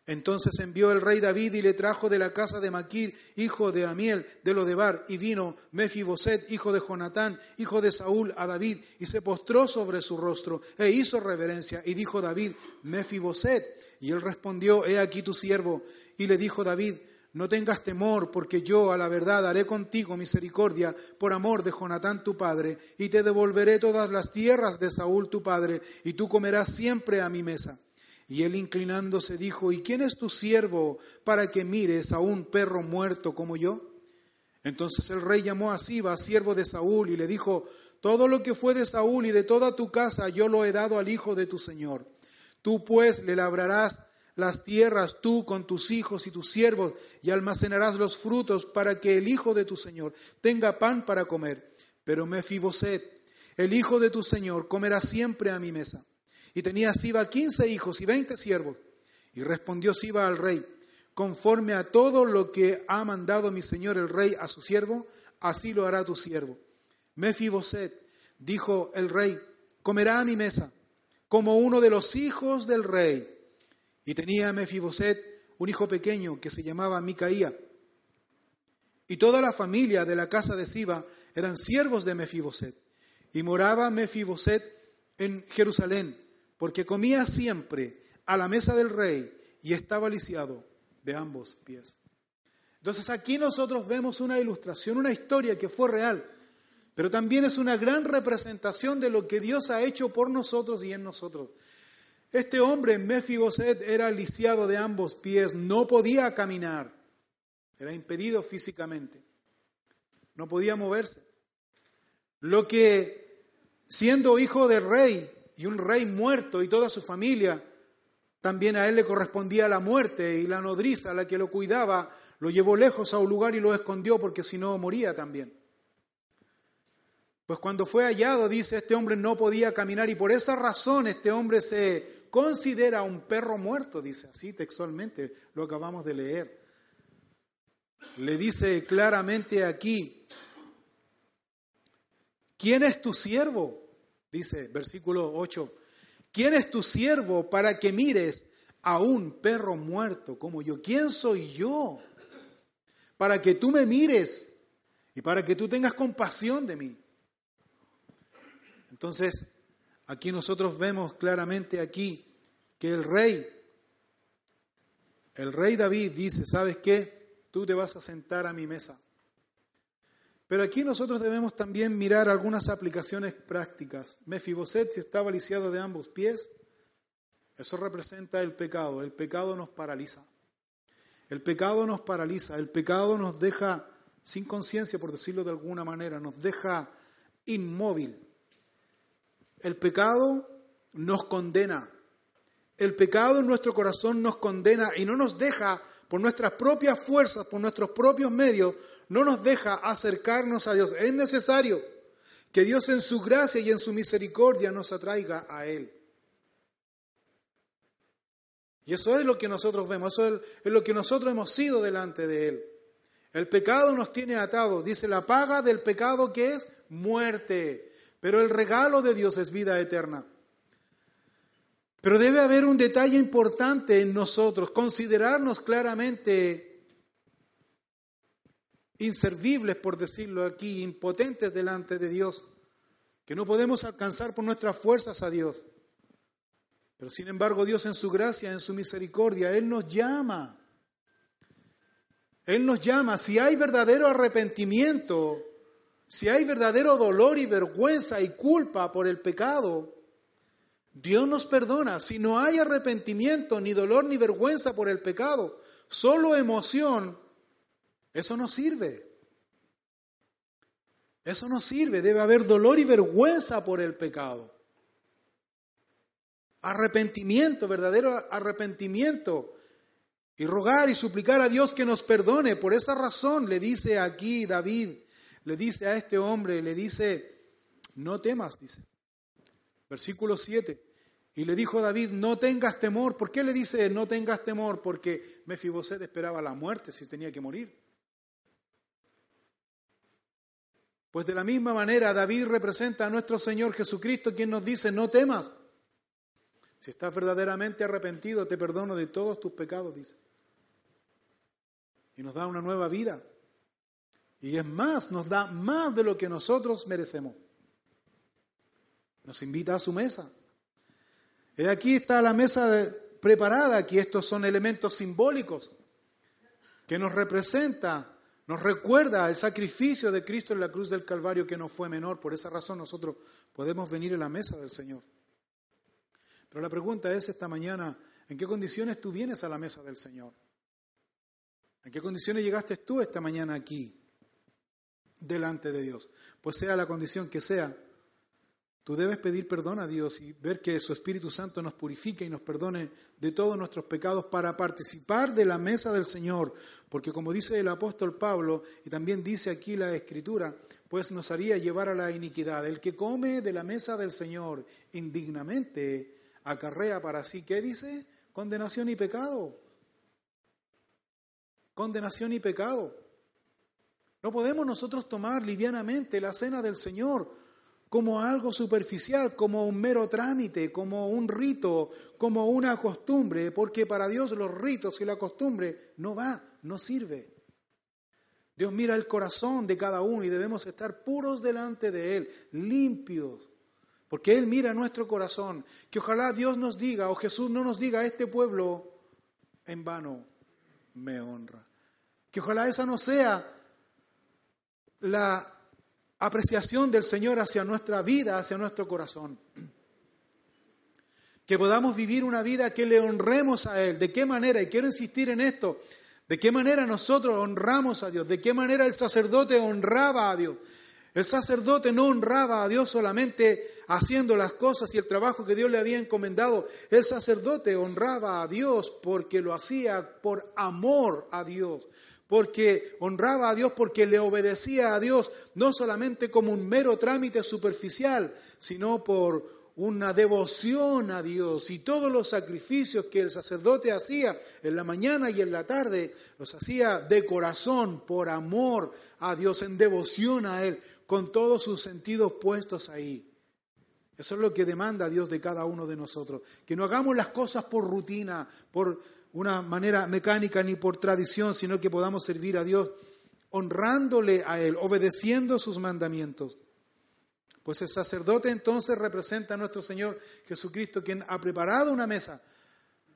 Entonces envió el rey David y le trajo de la casa de Maquir, hijo de Amiel, de Lodebar, y vino Mefiboset, hijo de Jonatán, hijo de Saúl, a David, y se postró sobre su rostro, e hizo reverencia, y dijo David, Mefiboset, y él respondió, He aquí tu siervo. Y le dijo David, No tengas temor, porque yo a la verdad haré contigo misericordia por amor de Jonatán tu padre, y te devolveré todas las tierras de Saúl tu padre, y tú comerás siempre a mi mesa. Y él inclinándose dijo, ¿y quién es tu siervo para que mires a un perro muerto como yo? Entonces el rey llamó a Siba, siervo de Saúl, y le dijo, todo lo que fue de Saúl y de toda tu casa yo lo he dado al hijo de tu señor. Tú pues le labrarás las tierras tú con tus hijos y tus siervos y almacenarás los frutos para que el hijo de tu Señor tenga pan para comer. Pero Mefiboset, el hijo de tu Señor, comerá siempre a mi mesa. Y tenía Siba quince hijos y veinte siervos. Y respondió Siba al rey, conforme a todo lo que ha mandado mi Señor el rey a su siervo, así lo hará tu siervo. Mefiboset, dijo el rey, comerá a mi mesa como uno de los hijos del rey. Y tenía Mefiboset un hijo pequeño que se llamaba Micaía. Y toda la familia de la casa de Siba eran siervos de Mefiboset. Y moraba Mefiboset en Jerusalén, porque comía siempre a la mesa del rey y estaba lisiado de ambos pies. Entonces aquí nosotros vemos una ilustración, una historia que fue real pero también es una gran representación de lo que Dios ha hecho por nosotros y en nosotros. Este hombre, Mefiboset, era lisiado de ambos pies, no podía caminar, era impedido físicamente, no podía moverse. Lo que, siendo hijo de rey y un rey muerto y toda su familia, también a él le correspondía la muerte y la nodriza, la que lo cuidaba, lo llevó lejos a un lugar y lo escondió porque si no moría también. Pues cuando fue hallado, dice, este hombre no podía caminar y por esa razón este hombre se considera un perro muerto, dice así textualmente, lo acabamos de leer. Le dice claramente aquí, ¿quién es tu siervo? Dice versículo 8, ¿quién es tu siervo para que mires a un perro muerto como yo? ¿Quién soy yo para que tú me mires y para que tú tengas compasión de mí? Entonces, aquí nosotros vemos claramente aquí que el rey, el rey David dice, ¿sabes qué? Tú te vas a sentar a mi mesa. Pero aquí nosotros debemos también mirar algunas aplicaciones prácticas. Mefiboset, si estaba lisiado de ambos pies, eso representa el pecado. El pecado nos paraliza. El pecado nos paraliza. El pecado nos deja sin conciencia, por decirlo de alguna manera, nos deja inmóvil. El pecado nos condena. El pecado en nuestro corazón nos condena y no nos deja, por nuestras propias fuerzas, por nuestros propios medios, no nos deja acercarnos a Dios. Es necesario Que Dios en su gracia y en su misericordia nos atraiga a Él. Y eso es lo que nosotros vemos, eso es lo que nosotros hemos sido delante de Él. El pecado nos tiene atados. Dice la paga del pecado que es muerte, pero el regalo de Dios es vida eterna. Pero debe haber un detalle importante en nosotros, considerarnos claramente inservibles, por decirlo aquí, impotentes delante de Dios, que no podemos alcanzar por nuestras fuerzas a Dios. Pero sin embargo Dios en su gracia, en su misericordia, Él nos llama. Él nos llama. Si hay verdadero arrepentimiento, si hay verdadero dolor y vergüenza y culpa por el pecado, Dios nos perdona. Si no hay arrepentimiento, ni dolor, ni vergüenza por el pecado, solo emoción, eso no sirve. Eso no sirve. Debe haber dolor y vergüenza por el pecado. Arrepentimiento, verdadero arrepentimiento. Y rogar y suplicar a Dios que nos perdone. Por esa razón le dice aquí David, le dice a este hombre, le dice, no temas, dice. Versículo 7. Y le dijo David, no tengas temor. ¿Por qué le dice no tengas temor? Porque Mefiboset esperaba la muerte si tenía que morir. Pues de la misma manera David representa a nuestro Señor Jesucristo, quien nos dice, no temas. Si estás verdaderamente arrepentido, te perdono de todos tus pecados, dice. Y nos da una nueva vida. Y es más, nos da más de lo que nosotros merecemos. Nos invita a su mesa. Y aquí está la mesa preparada, aquí estos son elementos simbólicos que nos representa, nos recuerda el sacrificio de Cristo en la cruz del Calvario que no fue menor. Por esa razón nosotros podemos venir a la mesa del Señor. Pero la pregunta es esta mañana, ¿en qué condiciones tú vienes a la mesa del Señor? ¿En qué condiciones llegaste tú esta mañana aquí, delante de Dios? Pues sea la condición que sea, tú debes pedir perdón a Dios y ver que su Espíritu Santo nos purifique y nos perdone de todos nuestros pecados para participar de la mesa del Señor. Porque como dice el apóstol Pablo, y también dice aquí la Escritura, pues nos haría llevar a la iniquidad. El que come de la mesa del Señor indignamente, acarrea para sí, ¿qué dice? Condenación y pecado. Condenación y pecado. No podemos nosotros tomar livianamente la cena del Señor como algo superficial, como un mero trámite, como un rito, como una costumbre, porque para Dios los ritos y la costumbre no va, no sirve. Dios mira el corazón de cada uno y debemos estar puros delante de Él, limpios, porque Él mira nuestro corazón. Que ojalá Dios nos diga, o Jesús no nos diga, este pueblo en vano me honra. Que ojalá esa no sea la apreciación del Señor hacia nuestra vida, hacia nuestro corazón. Que podamos vivir una vida que le honremos a Él. ¿De qué manera? Y quiero insistir en esto. ¿De qué manera nosotros honramos a Dios? ¿De qué manera el sacerdote honraba a Dios? El sacerdote no honraba a Dios solamente haciendo las cosas y el trabajo que Dios le había encomendado. El sacerdote honraba a Dios porque lo hacía por amor a Dios, porque honraba a Dios porque le obedecía a Dios, no solamente como un mero trámite superficial, sino por una devoción a Dios y todos los sacrificios que el sacerdote hacía en la mañana y en la tarde, los hacía de corazón, por amor a Dios, en devoción a Él con todos sus sentidos puestos ahí. Eso es lo que demanda Dios de cada uno de nosotros. Que no hagamos las cosas por rutina, por una manera mecánica ni por tradición, sino que podamos servir a Dios honrándole a Él, obedeciendo sus mandamientos. Pues el sacerdote entonces representa a nuestro Señor Jesucristo, quien ha preparado una mesa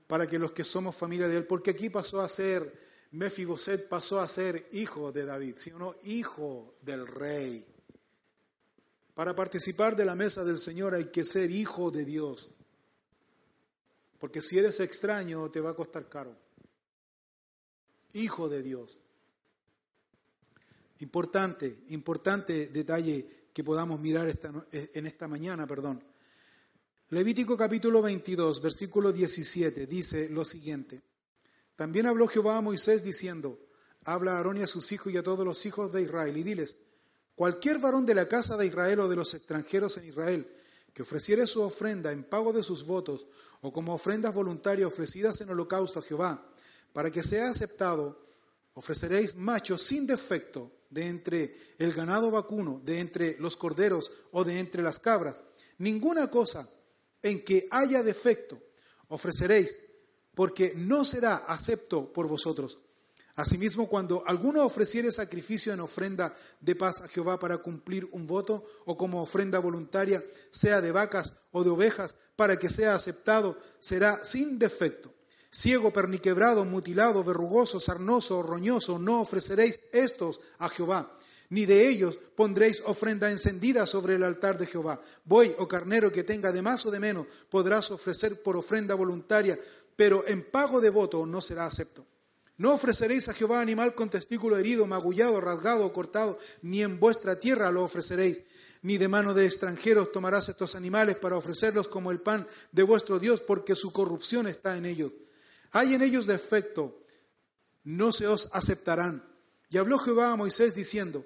para que los que somos familia de Él, porque aquí pasó a ser, Mefiboset pasó a ser hijo de David, sino hijo del rey. Para participar de la mesa del Señor hay que ser hijo de Dios. Porque si eres extraño te va a costar caro. Hijo de Dios. Importante, importante detalle que podamos mirar esta, en esta mañana, perdón. Levítico capítulo 22, versículo 17, dice lo siguiente. También habló Jehová a Moisés diciendo, habla a Aarón y a sus hijos y a todos los hijos de Israel y diles, Cualquier varón de la casa de Israel o de los extranjeros en Israel que ofreciere su ofrenda en pago de sus votos o como ofrendas voluntarias ofrecidas en holocausto a Jehová, para que sea aceptado, ofreceréis machos sin defecto de entre el ganado vacuno, de entre los corderos o de entre las cabras. Ninguna cosa en que haya defecto ofreceréis, porque no será acepto por vosotros. Asimismo, cuando alguno ofreciere sacrificio en ofrenda de paz a Jehová para cumplir un voto o como ofrenda voluntaria, sea de vacas o de ovejas, para que sea aceptado, será sin defecto. Ciego, perniquebrado, mutilado, verrugoso, sarnoso, roñoso, no ofreceréis estos a Jehová, ni de ellos pondréis ofrenda encendida sobre el altar de Jehová. Buey o carnero que tenga de más o de menos podrás ofrecer por ofrenda voluntaria, pero en pago de voto no será acepto. No ofreceréis a Jehová animal con testículo herido, magullado, rasgado o cortado, ni en vuestra tierra lo ofreceréis. Ni de mano de extranjeros tomarás estos animales para ofrecerlos como el pan de vuestro Dios, porque su corrupción está en ellos. Hay en ellos defecto, no se os aceptarán. Y habló Jehová a Moisés diciendo,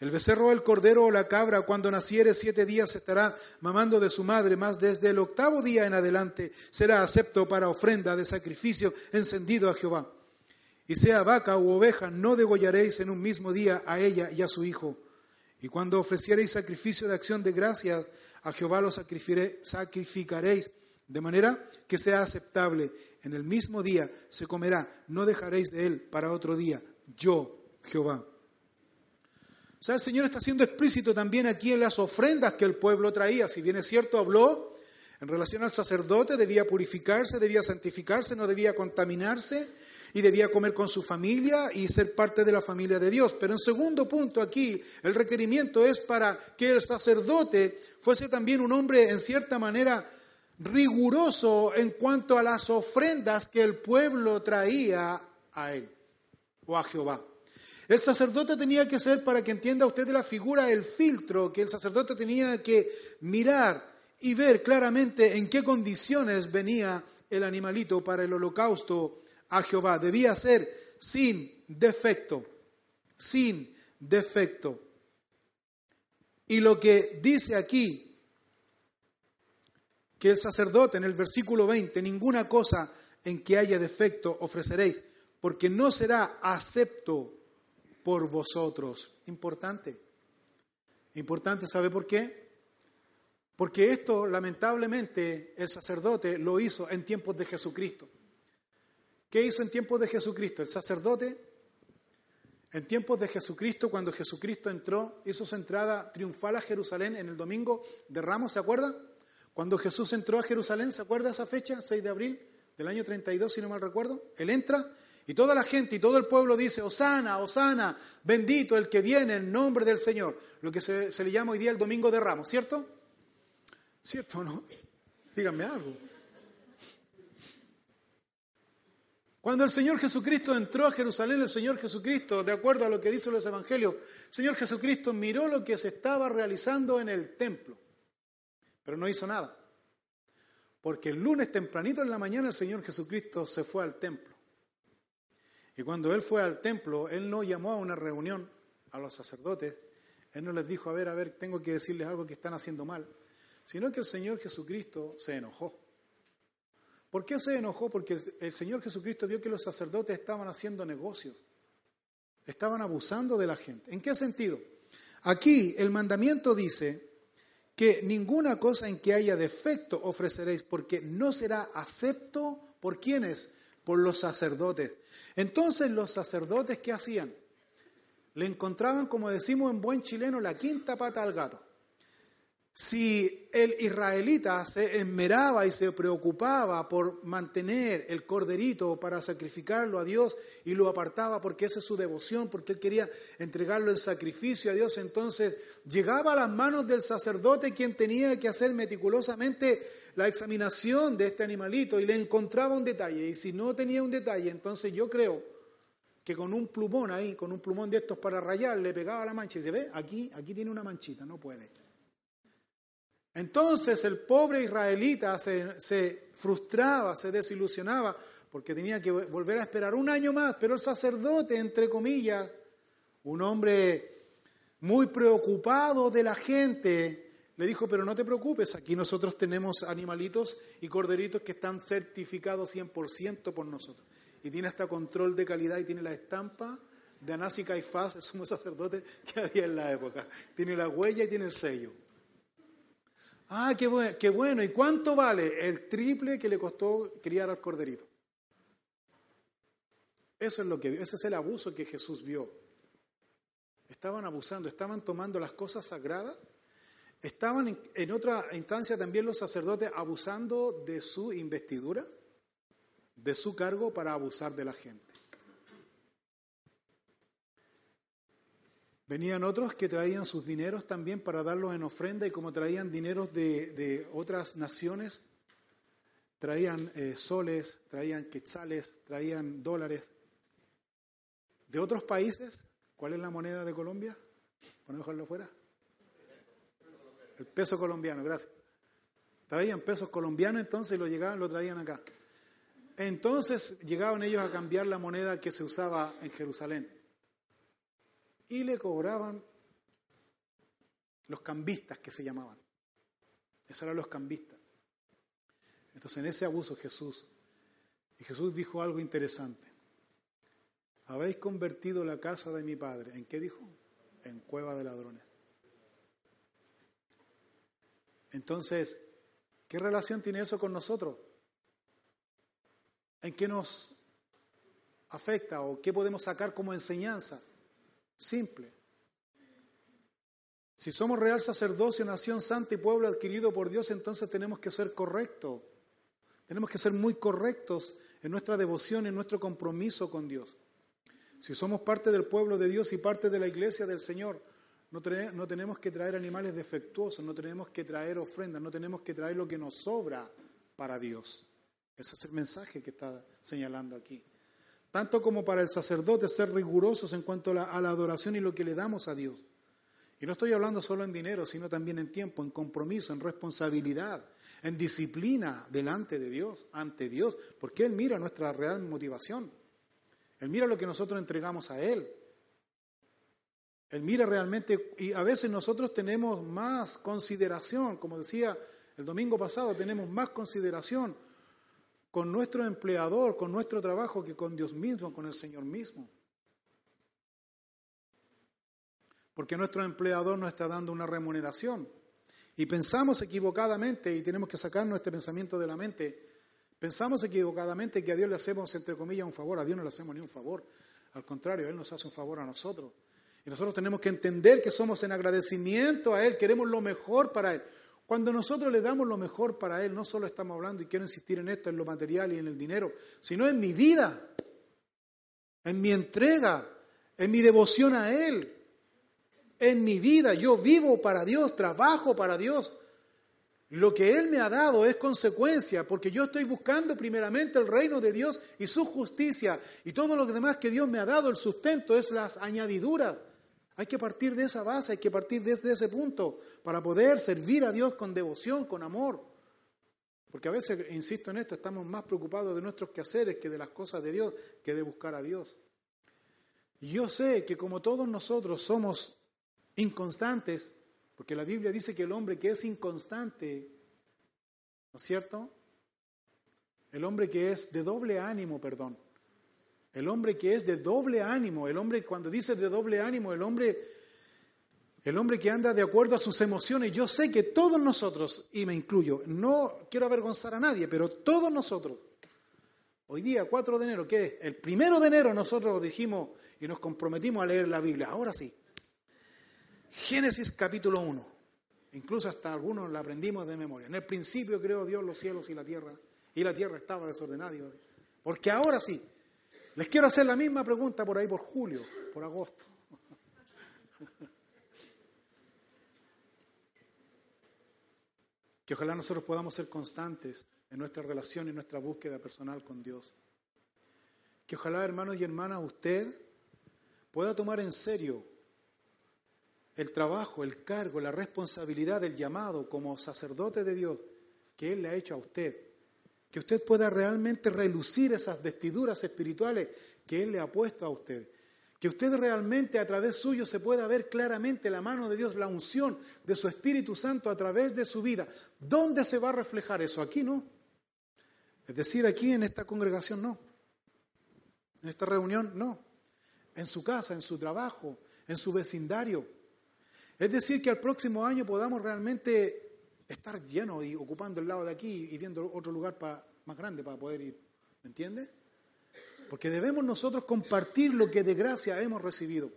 el becerro, el cordero o la cabra, cuando naciere siete días estará mamando de su madre, mas desde el octavo día en adelante será acepto para ofrenda de sacrificio encendido a Jehová y sea vaca u oveja, no degollaréis en un mismo día a ella y a su hijo. Y cuando ofreciereis sacrificio de acción de gracias, a Jehová lo sacrificaréis, de manera que sea aceptable. En el mismo día se comerá, no dejaréis de él para otro día. Yo, Jehová. O sea, el Señor está siendo explícito también aquí en las ofrendas que el pueblo traía. Si bien es cierto, habló en relación al sacerdote, debía purificarse, debía santificarse, no debía contaminarse y debía comer con su familia y ser parte de la familia de Dios. Pero en segundo punto aquí, el requerimiento es para que el sacerdote fuese también un hombre en cierta manera riguroso en cuanto a las ofrendas que el pueblo traía a él o a Jehová. El sacerdote tenía que ser, para que entienda usted la figura, el filtro que el sacerdote tenía que mirar y ver claramente en qué condiciones venía el animalito para el holocausto a Jehová. Debía ser sin defecto, sin defecto. Y lo que dice aquí, que el sacerdote en el versículo 20, ninguna cosa en que haya defecto ofreceréis, porque no será acepto por vosotros. Importante. Importante, ¿sabe por qué? Porque esto, lamentablemente, el sacerdote lo hizo en tiempos de Jesucristo. ¿Qué hizo en tiempos de Jesucristo? El sacerdote, en tiempos de Jesucristo, cuando Jesucristo entró, hizo su entrada triunfal a Jerusalén en el domingo de Ramos, ¿se acuerda? Cuando Jesús entró a Jerusalén, ¿se acuerda esa fecha? 6 de abril del año 32, si no mal recuerdo. Él entra y toda la gente y todo el pueblo dice, Osana, Osana, bendito el que viene en nombre del Señor. Lo que se, le llama hoy día el domingo de Ramos, ¿cierto? ¿Cierto o no? Díganme algo. Cuando el Señor Jesucristo entró a Jerusalén, el Señor Jesucristo, de acuerdo a lo que dicen los evangelios, el Señor Jesucristo miró lo que se estaba realizando en el templo, pero no hizo nada. Porque el lunes tempranito en la mañana el Señor Jesucristo se fue al templo. Y cuando Él fue al templo, Él no llamó a una reunión a los sacerdotes, Él no les dijo, a ver, a ver, tengo que decirles algo que están haciendo mal, sino que el Señor Jesucristo se enojó. ¿Por qué se enojó? Porque el Señor Jesucristo vio que los sacerdotes estaban haciendo negocios, estaban abusando de la gente. ¿En qué sentido? Aquí el mandamiento dice que ninguna cosa en que haya defecto ofreceréis, porque no será acepto por quienes, por los sacerdotes. Entonces los sacerdotes, ¿qué hacían? Le encontraban, como decimos en buen chileno, la quinta pata al gato. Si el israelita se esmeraba y se preocupaba por mantener el corderito para sacrificarlo a Dios y lo apartaba porque esa es su devoción, porque él quería entregarlo en sacrificio a Dios, entonces llegaba a las manos del sacerdote quien tenía que hacer meticulosamente la examinación de este animalito y le encontraba un detalle. Y si no tenía un detalle, entonces yo creo que con un plumón ahí, con un plumón de estos para rayar, le pegaba la mancha y dice, ve, aquí, aquí tiene una manchita, no puede. Entonces el pobre israelita se, frustraba, se desilusionaba, porque tenía que volver a esperar un año más, pero el sacerdote, entre comillas, un hombre muy preocupado de la gente, le dijo, pero no te preocupes, aquí nosotros tenemos animalitos y corderitos que están certificados 100% por nosotros. Y tiene hasta control de calidad y tiene la estampa de Anás y Caifás, el sumo sacerdote que había en la época. Tiene la huella y tiene el sello. Ah, qué, bueno, qué bueno. ¿Y cuánto vale? El triple que le costó criar al corderito. Eso es lo que ese es el abuso que Jesús vio. Estaban abusando, estaban tomando las cosas sagradas Estaban en, otra instancia también los sacerdotes abusando de su investidura, de su cargo para abusar de la gente. Venían otros que traían sus dineros también para darlos en ofrenda y como traían dineros de, otras naciones, traían eh, soles, traían quetzales, traían dólares. De otros países, ¿cuál es la moneda de Colombia? ¿Podemos dejarlo fuera? El peso colombiano, gracias. Traían pesos colombianos entonces y lo llegaban, lo traían acá. Entonces llegaban ellos a cambiar la moneda que se usaba en Jerusalén. Y le cobraban los cambistas que se llamaban. Esos eran los cambistas. Entonces en ese abuso Jesús, y Jesús dijo algo interesante. Habéis convertido la casa de mi padre, ¿en qué dijo? En cueva de ladrones. Entonces, ¿qué relación tiene eso con nosotros? ¿En qué nos afecta o qué podemos sacar como enseñanza? Simple. Si somos real sacerdocio, nación santa y pueblo adquirido por Dios, entonces tenemos que ser correctos. Tenemos que ser muy correctos en nuestra devoción, en nuestro compromiso con Dios. Si somos parte del pueblo de Dios y parte de la iglesia del Señor, no, tenemos que traer animales defectuosos, no tenemos que traer ofrendas, no tenemos que traer lo que nos sobra para Dios. Ese es el mensaje que está señalando aquí. Tanto como para el sacerdote ser rigurosos en cuanto a la, adoración y lo que le damos a Dios. Y no estoy hablando solo en dinero, sino también en tiempo, en compromiso, en responsabilidad, en disciplina delante de Dios, ante Dios, porque Él mira nuestra real motivación. Él mira lo que nosotros entregamos a Él. Él mira realmente, y a veces nosotros tenemos más consideración, como decía el domingo pasado, tenemos más consideración con nuestro empleador, con nuestro trabajo, que con Dios mismo, con el Señor mismo. Porque nuestro empleador nos está dando una remuneración. Y pensamos equivocadamente, y tenemos que sacarnos este pensamiento de la mente, pensamos equivocadamente que a Dios le hacemos, entre comillas, un favor. A Dios no le hacemos ni un favor. Al contrario, Él nos hace un favor a nosotros. Y nosotros tenemos que entender que somos en agradecimiento a Él, queremos lo mejor para Él. Cuando nosotros le damos lo mejor para Él, no solo estamos hablando, y quiero insistir en esto, en lo material y en el dinero, sino en mi vida, en mi entrega, en mi devoción a Él, en mi vida. Yo vivo para Dios, trabajo para Dios. Lo que Él me ha dado es consecuencia, porque yo estoy buscando primeramente el reino de Dios y su justicia, y todo lo demás que Dios me ha dado, el sustento, es las añadiduras. Hay que partir de esa base, hay que partir desde ese punto para poder servir a Dios con devoción, con amor. Porque a veces, insisto en esto, estamos más preocupados de nuestros quehaceres que de las cosas de Dios, que de buscar a Dios. Yo sé que como todos nosotros somos inconstantes, porque la Biblia dice que el hombre que es inconstante, ¿no es cierto? El hombre que es de doble ánimo, perdón, el hombre que es de doble ánimo, el hombre cuando dice de doble ánimo, el hombre el hombre que anda de acuerdo a sus emociones, yo sé que todos nosotros, y me incluyo, no quiero avergonzar a nadie, pero todos nosotros, hoy día 4 de enero, ¿qué es? El primero de enero nosotros dijimos y nos comprometimos a leer la Biblia, ahora sí. Génesis capítulo 1, incluso hasta algunos la aprendimos de memoria. En el principio creó Dios los cielos y la tierra, y la tierra estaba desordenada. Porque ahora sí, les quiero hacer la misma pregunta por ahí por julio, por agosto. Que ojalá nosotros podamos ser constantes en nuestra relación y nuestra búsqueda personal con Dios. Que ojalá, hermanos y hermanas, usted pueda tomar en serio el trabajo, el cargo, la responsabilidad, el llamado como sacerdote de Dios que Él le ha hecho a usted que usted pueda realmente relucir esas vestiduras espirituales que Él le ha puesto a usted, que usted realmente a través suyo se pueda ver claramente la mano de Dios, la unción de su Espíritu Santo a través de su vida. ¿Dónde se va a reflejar eso? Aquí no. Es decir, aquí en esta congregación no. En esta reunión no. En su casa, en su trabajo, en su vecindario. Es decir, que al próximo año podamos realmente estar llenos y ocupando el lado de aquí y viendo otro lugar más grande para poder ir. ¿Me entiende? Porque debemos nosotros compartir lo que de gracia hemos recibido.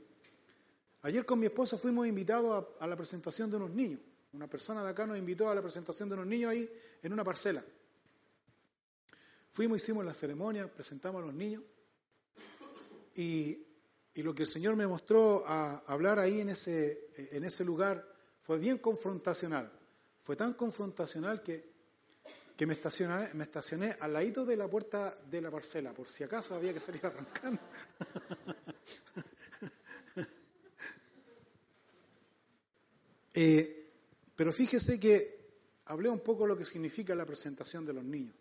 Ayer con mi esposa fuimos invitados a, la presentación de unos niños. Una persona de acá nos invitó a la presentación de unos niños ahí en una parcela. Fuimos, hicimos la ceremonia, presentamos a los niños. Y, lo que el Señor me mostró a hablar ahí en ese, en ese lugar fue bien confrontacional. Fue tan confrontacional que que me estacioné, me estacioné al ladito de la puerta de la parcela, por si acaso había que salir arrancando. Eh, pero fíjese que hablé un poco de lo que significa la presentación de los niños.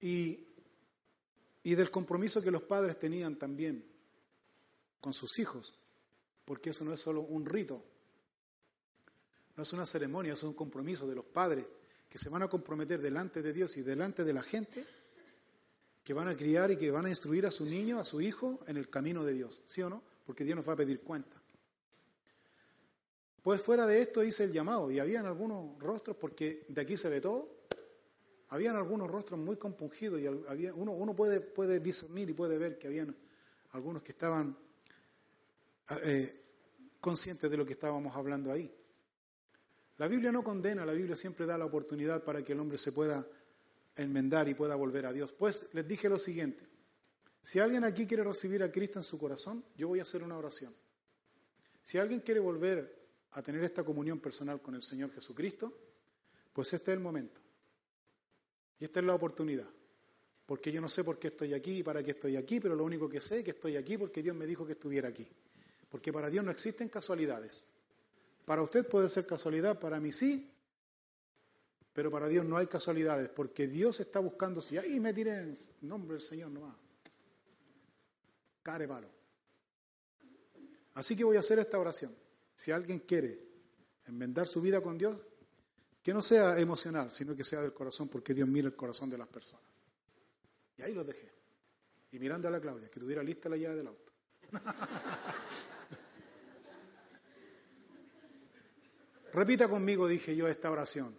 Y, y del compromiso que los padres tenían también con sus hijos, porque eso no es solo un rito, no es una ceremonia, es un compromiso de los padres que se van a comprometer delante de Dios y delante de la gente, que van a criar y que van a instruir a su niño, a su hijo, en el camino de Dios. ¿Sí o no? Porque Dios nos va a pedir cuenta. Pues fuera de esto hice el llamado y habían algunos rostros, porque de aquí se ve todo, habían algunos rostros muy compungidos y uno puede, puede discernir y puede ver que habían algunos que estaban eh, conscientes de lo que estábamos hablando ahí. La Biblia no condena, la Biblia siempre da la oportunidad para que el hombre se pueda enmendar y pueda volver a Dios. Pues les dije lo siguiente, si alguien aquí quiere recibir a Cristo en su corazón, yo voy a hacer una oración. Si alguien quiere volver a tener esta comunión personal con el Señor Jesucristo, pues este es el momento. Y esta es la oportunidad. Porque yo no sé por qué estoy aquí y para qué estoy aquí, pero lo único que sé es que estoy aquí porque Dios me dijo que estuviera aquí. Porque para Dios no existen casualidades. Para usted puede ser casualidad, para mí sí, pero para Dios no hay casualidades, porque Dios está buscando, si ahí me tiré en nombre del Señor nomás. Care palo. Así que voy a hacer esta oración. Si alguien quiere enmendar su vida con Dios, que no sea emocional, sino que sea del corazón, porque Dios mira el corazón de las personas. Y ahí lo dejé. Y mirando a la Claudia, que tuviera lista la llave del auto. Repita conmigo, dije yo, esta oración.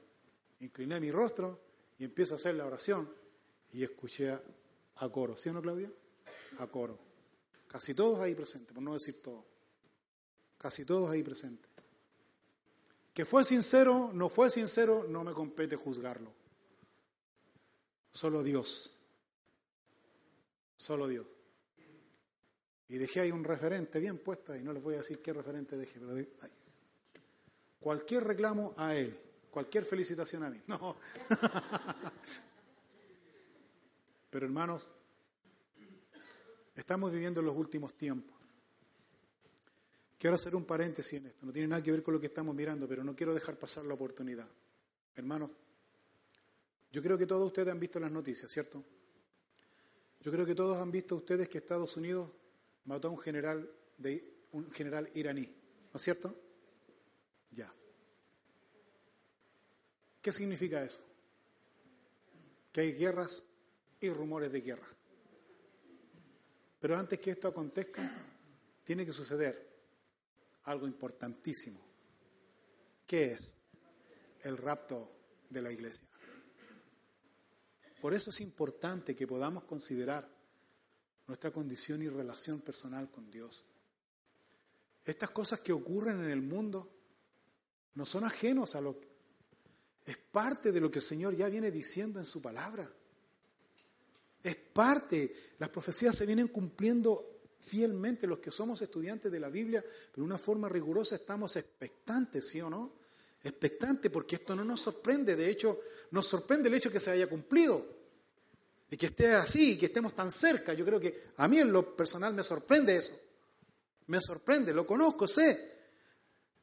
Incliné mi rostro y empiezo a hacer la oración y escuché a, coro. ¿Sí o no, Claudia? A coro. Casi todos ahí presentes, por no decir todos. Casi todos ahí presentes. Que fue sincero, no fue sincero, no me compete juzgarlo. Solo Dios. Solo Dios. Y dejé ahí un referente bien puesto ahí, no les voy a decir qué referente dejé, pero Cualquier reclamo a él, cualquier felicitación a mí. No. Pero hermanos, estamos viviendo los últimos tiempos. Quiero hacer un paréntesis en esto, no tiene nada que ver con lo que estamos mirando, pero no quiero dejar pasar la oportunidad. Hermanos, yo creo que todos ustedes han visto las noticias, ¿cierto? Yo creo que todos han visto ustedes que Estados Unidos mató a un general, de, un general iraní, ¿no es cierto? Ya. ¿Qué significa eso? Que hay guerras y rumores de guerra. Pero antes que esto acontezca, tiene que suceder algo importantísimo. ¿Qué es? El rapto de la iglesia. Por eso es importante que podamos considerar nuestra condición y relación personal con Dios. Estas cosas que ocurren en el mundo no son ajenos a lo es parte de lo que el Señor ya viene diciendo en su palabra. Es parte, las profecías se vienen cumpliendo fielmente los que somos estudiantes de la Biblia, pero de una forma rigurosa estamos expectantes, ¿sí o no? Expectantes porque esto no nos sorprende, de hecho nos sorprende el hecho que se haya cumplido y que esté así y que estemos tan cerca. Yo creo que a mí en lo personal me sorprende eso, me sorprende, lo conozco, sé.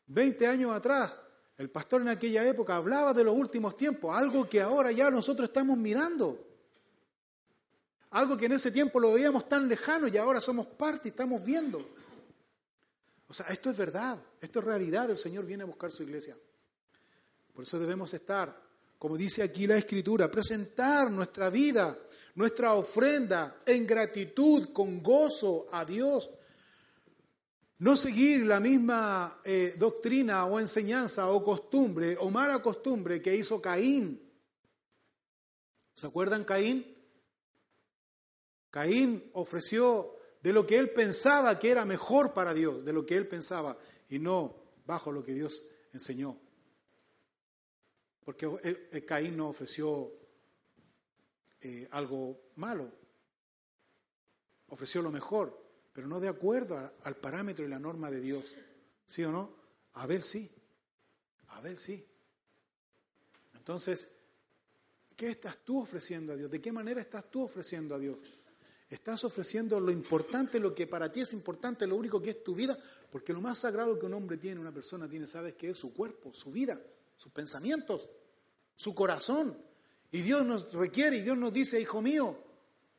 Veinte años atrás el pastor en aquella época hablaba de los últimos tiempos, algo que ahora ya nosotros estamos mirando. Algo que en ese tiempo lo veíamos tan lejano y ahora somos parte y estamos viendo. O sea, esto es verdad, esto es realidad, el Señor viene a buscar su iglesia. Por eso debemos estar, como dice aquí la Escritura, presentar nuestra vida, nuestra ofrenda en gratitud, con gozo a Dios. No seguir la misma eh, doctrina o enseñanza o costumbre o mala costumbre que hizo Caín. ¿Se acuerdan Caín? Caín ofreció de lo que él pensaba que era mejor para Dios, de lo que él pensaba, y no bajo lo que Dios enseñó. Porque Caín no ofreció eh, algo malo, ofreció lo mejor, pero no de acuerdo al parámetro y la norma de Dios. ¿Sí o no? A ver sí, a ver sí. Entonces, ¿qué estás tú ofreciendo a Dios? ¿De qué manera estás tú ofreciendo a Dios? Estás ofreciendo lo importante, lo que para ti es importante, lo único que es tu vida, porque lo más sagrado que un hombre tiene, una persona tiene, ¿sabes qué es? Su cuerpo, su vida, sus pensamientos, su corazón. Y Dios nos requiere y Dios nos dice, hijo mío,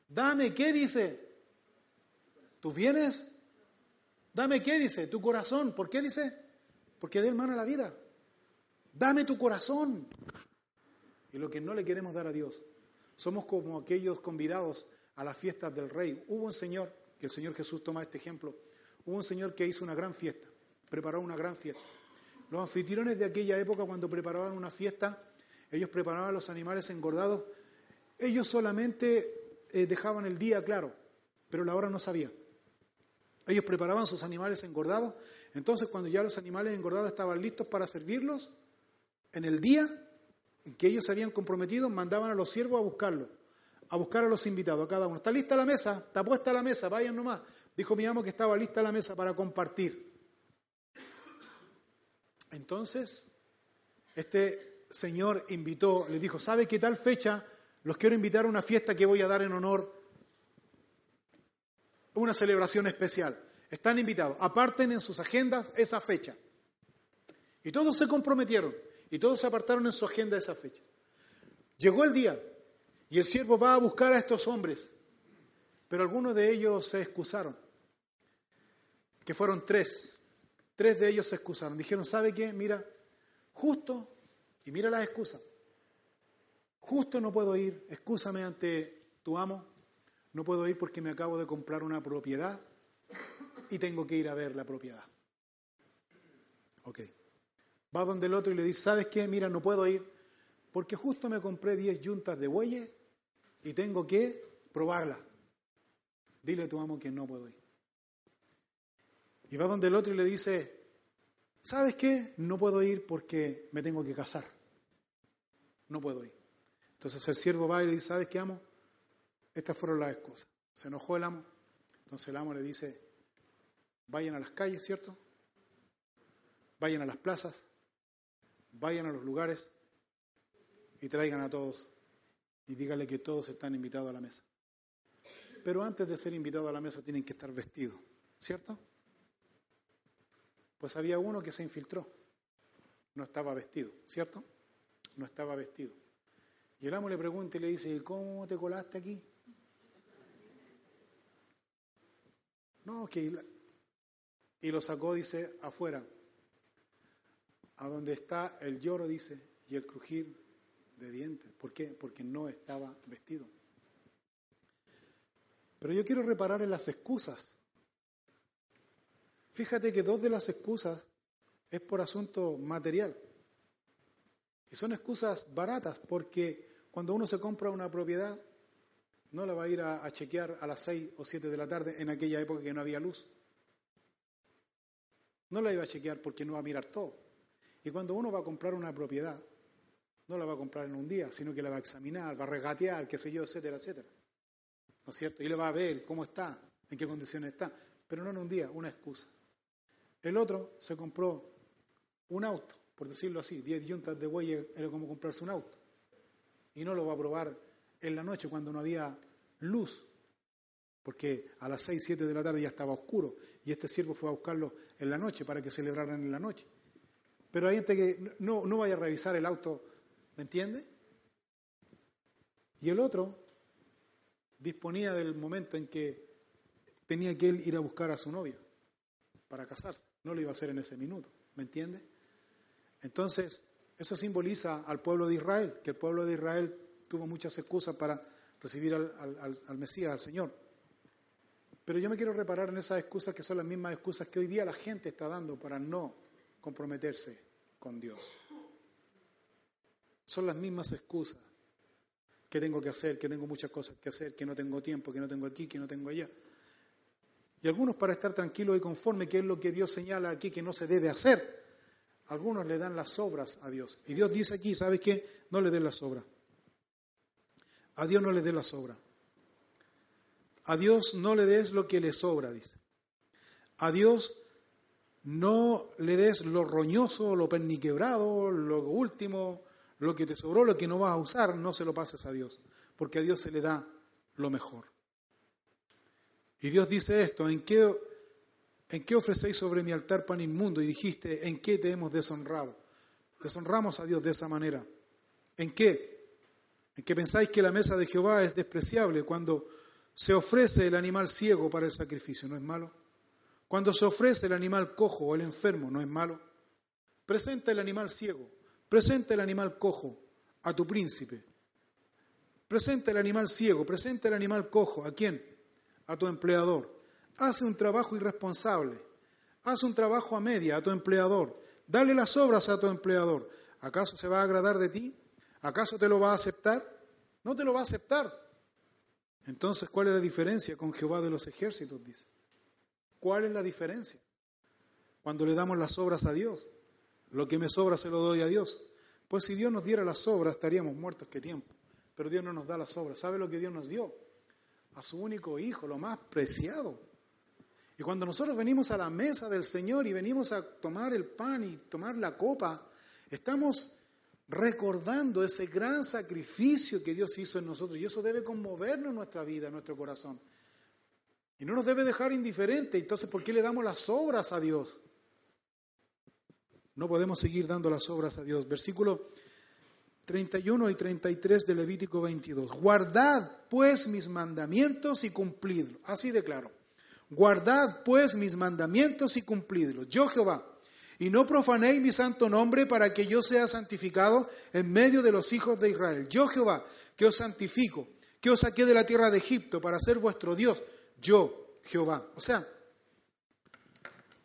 dame, ¿qué dice? ¿Tus bienes? Dame, ¿qué dice? Tu corazón. ¿Por qué dice? Porque de hermano la vida. Dame tu corazón. Y lo que no le queremos dar a Dios. Somos como aquellos convidados a las fiestas del rey. Hubo un señor, que el Señor Jesús toma este ejemplo, hubo un señor que hizo una gran fiesta, preparó una gran fiesta. Los anfitriones de aquella época, cuando preparaban una fiesta, ellos preparaban los animales engordados, ellos solamente eh, dejaban el día claro, pero la hora no sabía. Ellos preparaban sus animales engordados, entonces cuando ya los animales engordados estaban listos para servirlos, en el día en que ellos se habían comprometido, mandaban a los siervos a buscarlo a buscar a los invitados, a cada uno. ¿Está lista la mesa? ¿Está puesta la mesa? Vayan nomás. Dijo mi amo que estaba lista la mesa para compartir. Entonces, este señor invitó, le dijo, ¿sabe qué tal fecha? Los quiero invitar a una fiesta que voy a dar en honor, una celebración especial. Están invitados, aparten en sus agendas esa fecha. Y todos se comprometieron y todos se apartaron en su agenda esa fecha. Llegó el día, y el siervo va a buscar a estos hombres, pero algunos de ellos se excusaron, que fueron tres. Tres de ellos se excusaron. Dijeron, ¿sabe qué? Mira, justo, y mira las excusas. Justo no puedo ir, excúsame ante tu amo, no puedo ir porque me acabo de comprar una propiedad y tengo que ir a ver la propiedad. Ok. Va donde el otro y le dice, ¿sabes qué? Mira, no puedo ir porque justo me compré 10 yuntas de bueyes y tengo que probarla. Dile a tu amo que no puedo ir. Y va donde el otro y le dice, ¿sabes qué? No puedo ir porque me tengo que casar. No puedo ir. Entonces el siervo va y le dice, ¿sabes qué, amo? Estas fueron las excusas. Se enojó el amo. Entonces el amo le dice, vayan a las calles, ¿cierto? Vayan a las plazas, vayan a los lugares y traigan a todos y dígale que todos están invitados a la mesa. Pero antes de ser invitados a la mesa tienen que estar vestidos, ¿cierto? Pues había uno que se infiltró, no estaba vestido, ¿cierto? No estaba vestido. Y el amo le pregunta y le dice, ¿cómo te colaste aquí? No, que... Y lo sacó, dice, afuera, a donde está el lloro, dice, y el crujir de dientes. ¿Por qué? Porque no estaba vestido. Pero yo quiero reparar en las excusas. Fíjate que dos de las excusas es por asunto material. Y son excusas baratas porque cuando uno se compra una propiedad, no la va a ir a, chequear a las seis o siete de la tarde en aquella época que no había luz. No la iba a chequear porque no va a mirar todo. Y cuando uno va a comprar una propiedad, no la va a comprar en un día, sino que la va a examinar, va a regatear, qué sé yo, etcétera, etcétera. ¿No es cierto? Y le va a ver cómo está, en qué condiciones está, pero no en un día, una excusa. El otro se compró un auto, por decirlo así, 10 yuntas de bueyes era como comprarse un auto. Y no lo va a probar en la noche cuando no había luz, porque a las 6, 7 de la tarde ya estaba oscuro y este siervo fue a buscarlo en la noche para que celebraran en la noche. Pero hay gente que no, no vaya a revisar el auto ¿Me entiende? Y el otro disponía del momento en que tenía que él ir a buscar a su novia para casarse. No lo iba a hacer en ese minuto, ¿me entiende? Entonces, eso simboliza al pueblo de Israel, que el pueblo de Israel tuvo muchas excusas para recibir al, al Mesías, al Señor. Pero yo me quiero reparar en esas excusas que son las mismas excusas que hoy día la gente está dando para no comprometerse con Dios. Son las mismas excusas que tengo que hacer, que tengo muchas cosas que hacer, que no tengo tiempo, que no tengo aquí, que no tengo allá. Y algunos para estar tranquilos y conformes, que es lo que Dios señala aquí que no se debe hacer, algunos le dan las obras a Dios. Y Dios dice aquí, ¿sabes qué? No le den las obras. A Dios no le des las obras. A Dios no le des lo que le sobra, dice. A Dios no le des lo roñoso, lo perniquebrado, lo último, lo que te sobró, lo que no vas a usar, no se lo pases a Dios, porque a Dios se le da lo mejor. Y Dios dice esto, ¿en qué, en qué ofrecéis sobre mi altar pan inmundo? Y dijiste, ¿en qué te hemos deshonrado? Deshonramos a Dios de esa manera. ¿En qué? ¿En qué pensáis que la mesa de Jehová es despreciable cuando se ofrece el animal ciego para el sacrificio, ¿no es malo? Cuando se ofrece el animal cojo o el enfermo, ¿no es malo? Presenta el animal ciego, presenta el animal cojo a tu príncipe. Presenta el animal ciego, presenta el animal cojo. ¿A quién? A tu empleador. Hace un trabajo irresponsable. Hace un trabajo a media a tu empleador. Dale las obras a tu empleador. ¿Acaso se va a agradar de ti? ¿Acaso te lo va a aceptar? No te lo va a aceptar. Entonces, ¿cuál es la diferencia con Jehová de los ejércitos? Dice. ¿Cuál es la diferencia? Cuando le damos las obras a Dios. Lo que me sobra se lo doy a Dios. Pues si Dios nos diera las obras, estaríamos muertos que tiempo. Pero Dios no nos da las obras. ¿Sabe lo que Dios nos dio? A su único Hijo, lo más preciado. Y cuando nosotros venimos a la mesa del Señor y venimos a tomar el pan y tomar la copa, estamos recordando ese gran sacrificio que Dios hizo en nosotros. Y eso debe conmovernos en nuestra vida, en nuestro corazón. Y no nos debe dejar indiferentes. Entonces, ¿por qué le damos las obras a Dios? No podemos seguir dando las obras a Dios. Versículo 31 y 33 de Levítico 22. Guardad pues mis mandamientos y cumplidlos. Así declaro. Guardad pues mis mandamientos y cumplidlos. Yo Jehová y no profanéis mi santo nombre para que yo sea santificado en medio de los hijos de Israel. Yo Jehová, que os santifico, que os saqué de la tierra de Egipto para ser vuestro Dios. Yo, Jehová. O sea,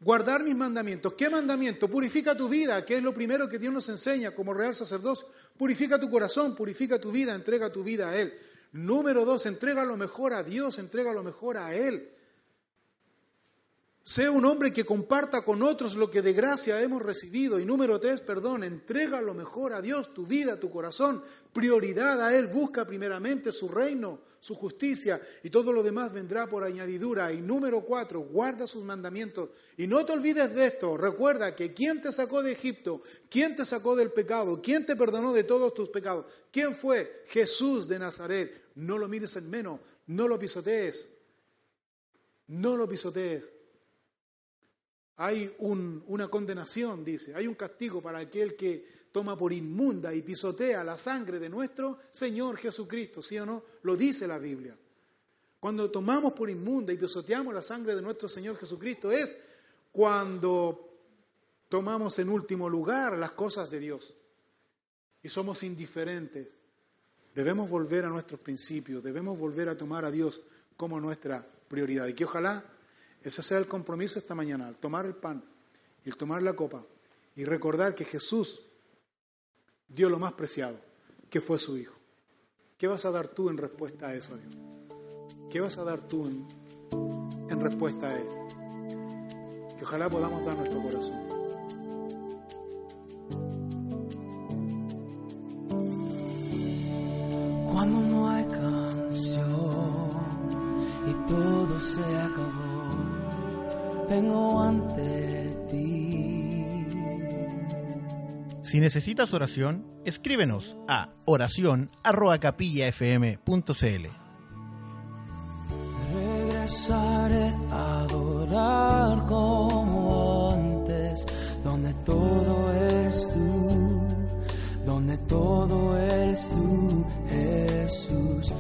guardar mis mandamientos. ¿Qué mandamiento? Purifica tu vida, que es lo primero que Dios nos enseña como real sacerdocio. Purifica tu corazón, purifica tu vida, entrega tu vida a Él. Número dos, entrega lo mejor a Dios, entrega lo mejor a Él. Sea un hombre que comparta con otros lo que de gracia hemos recibido. Y número tres, perdón, entrega lo mejor a Dios, tu vida, tu corazón, prioridad a Él, busca primeramente su reino, su justicia y todo lo demás vendrá por añadidura. Y número cuatro, guarda sus mandamientos. Y no te olvides de esto, recuerda que quien te sacó de Egipto, quien te sacó del pecado, quien te perdonó de todos tus pecados, quién fue Jesús de Nazaret. No lo mires en menos, no lo pisotees, no lo pisotees hay una condenación, dice, hay un castigo para aquel que toma por inmunda y pisotea la sangre de nuestro Señor Jesucristo, ¿sí o no? Lo dice la Biblia. Cuando tomamos por inmunda y pisoteamos la sangre de nuestro Señor Jesucristo es cuando tomamos en último lugar las cosas de Dios y somos indiferentes. Debemos volver a nuestros principios, debemos volver a tomar a Dios como nuestra prioridad y que ojalá ese sea el compromiso esta mañana, al tomar el pan y el tomar la copa y recordar que Jesús dio lo más preciado, que fue su Hijo. ¿Qué vas a dar tú en respuesta a eso, Dios? ¿Qué vas a dar tú en, en respuesta a Él? Que ojalá podamos dar nuestro corazón. Vengo ante ti. Si necesitas oración, escríbenos a oración@capillafm.cl. Regresaré a adorar como antes, donde todo eres tú, donde todo eres tú, Jesús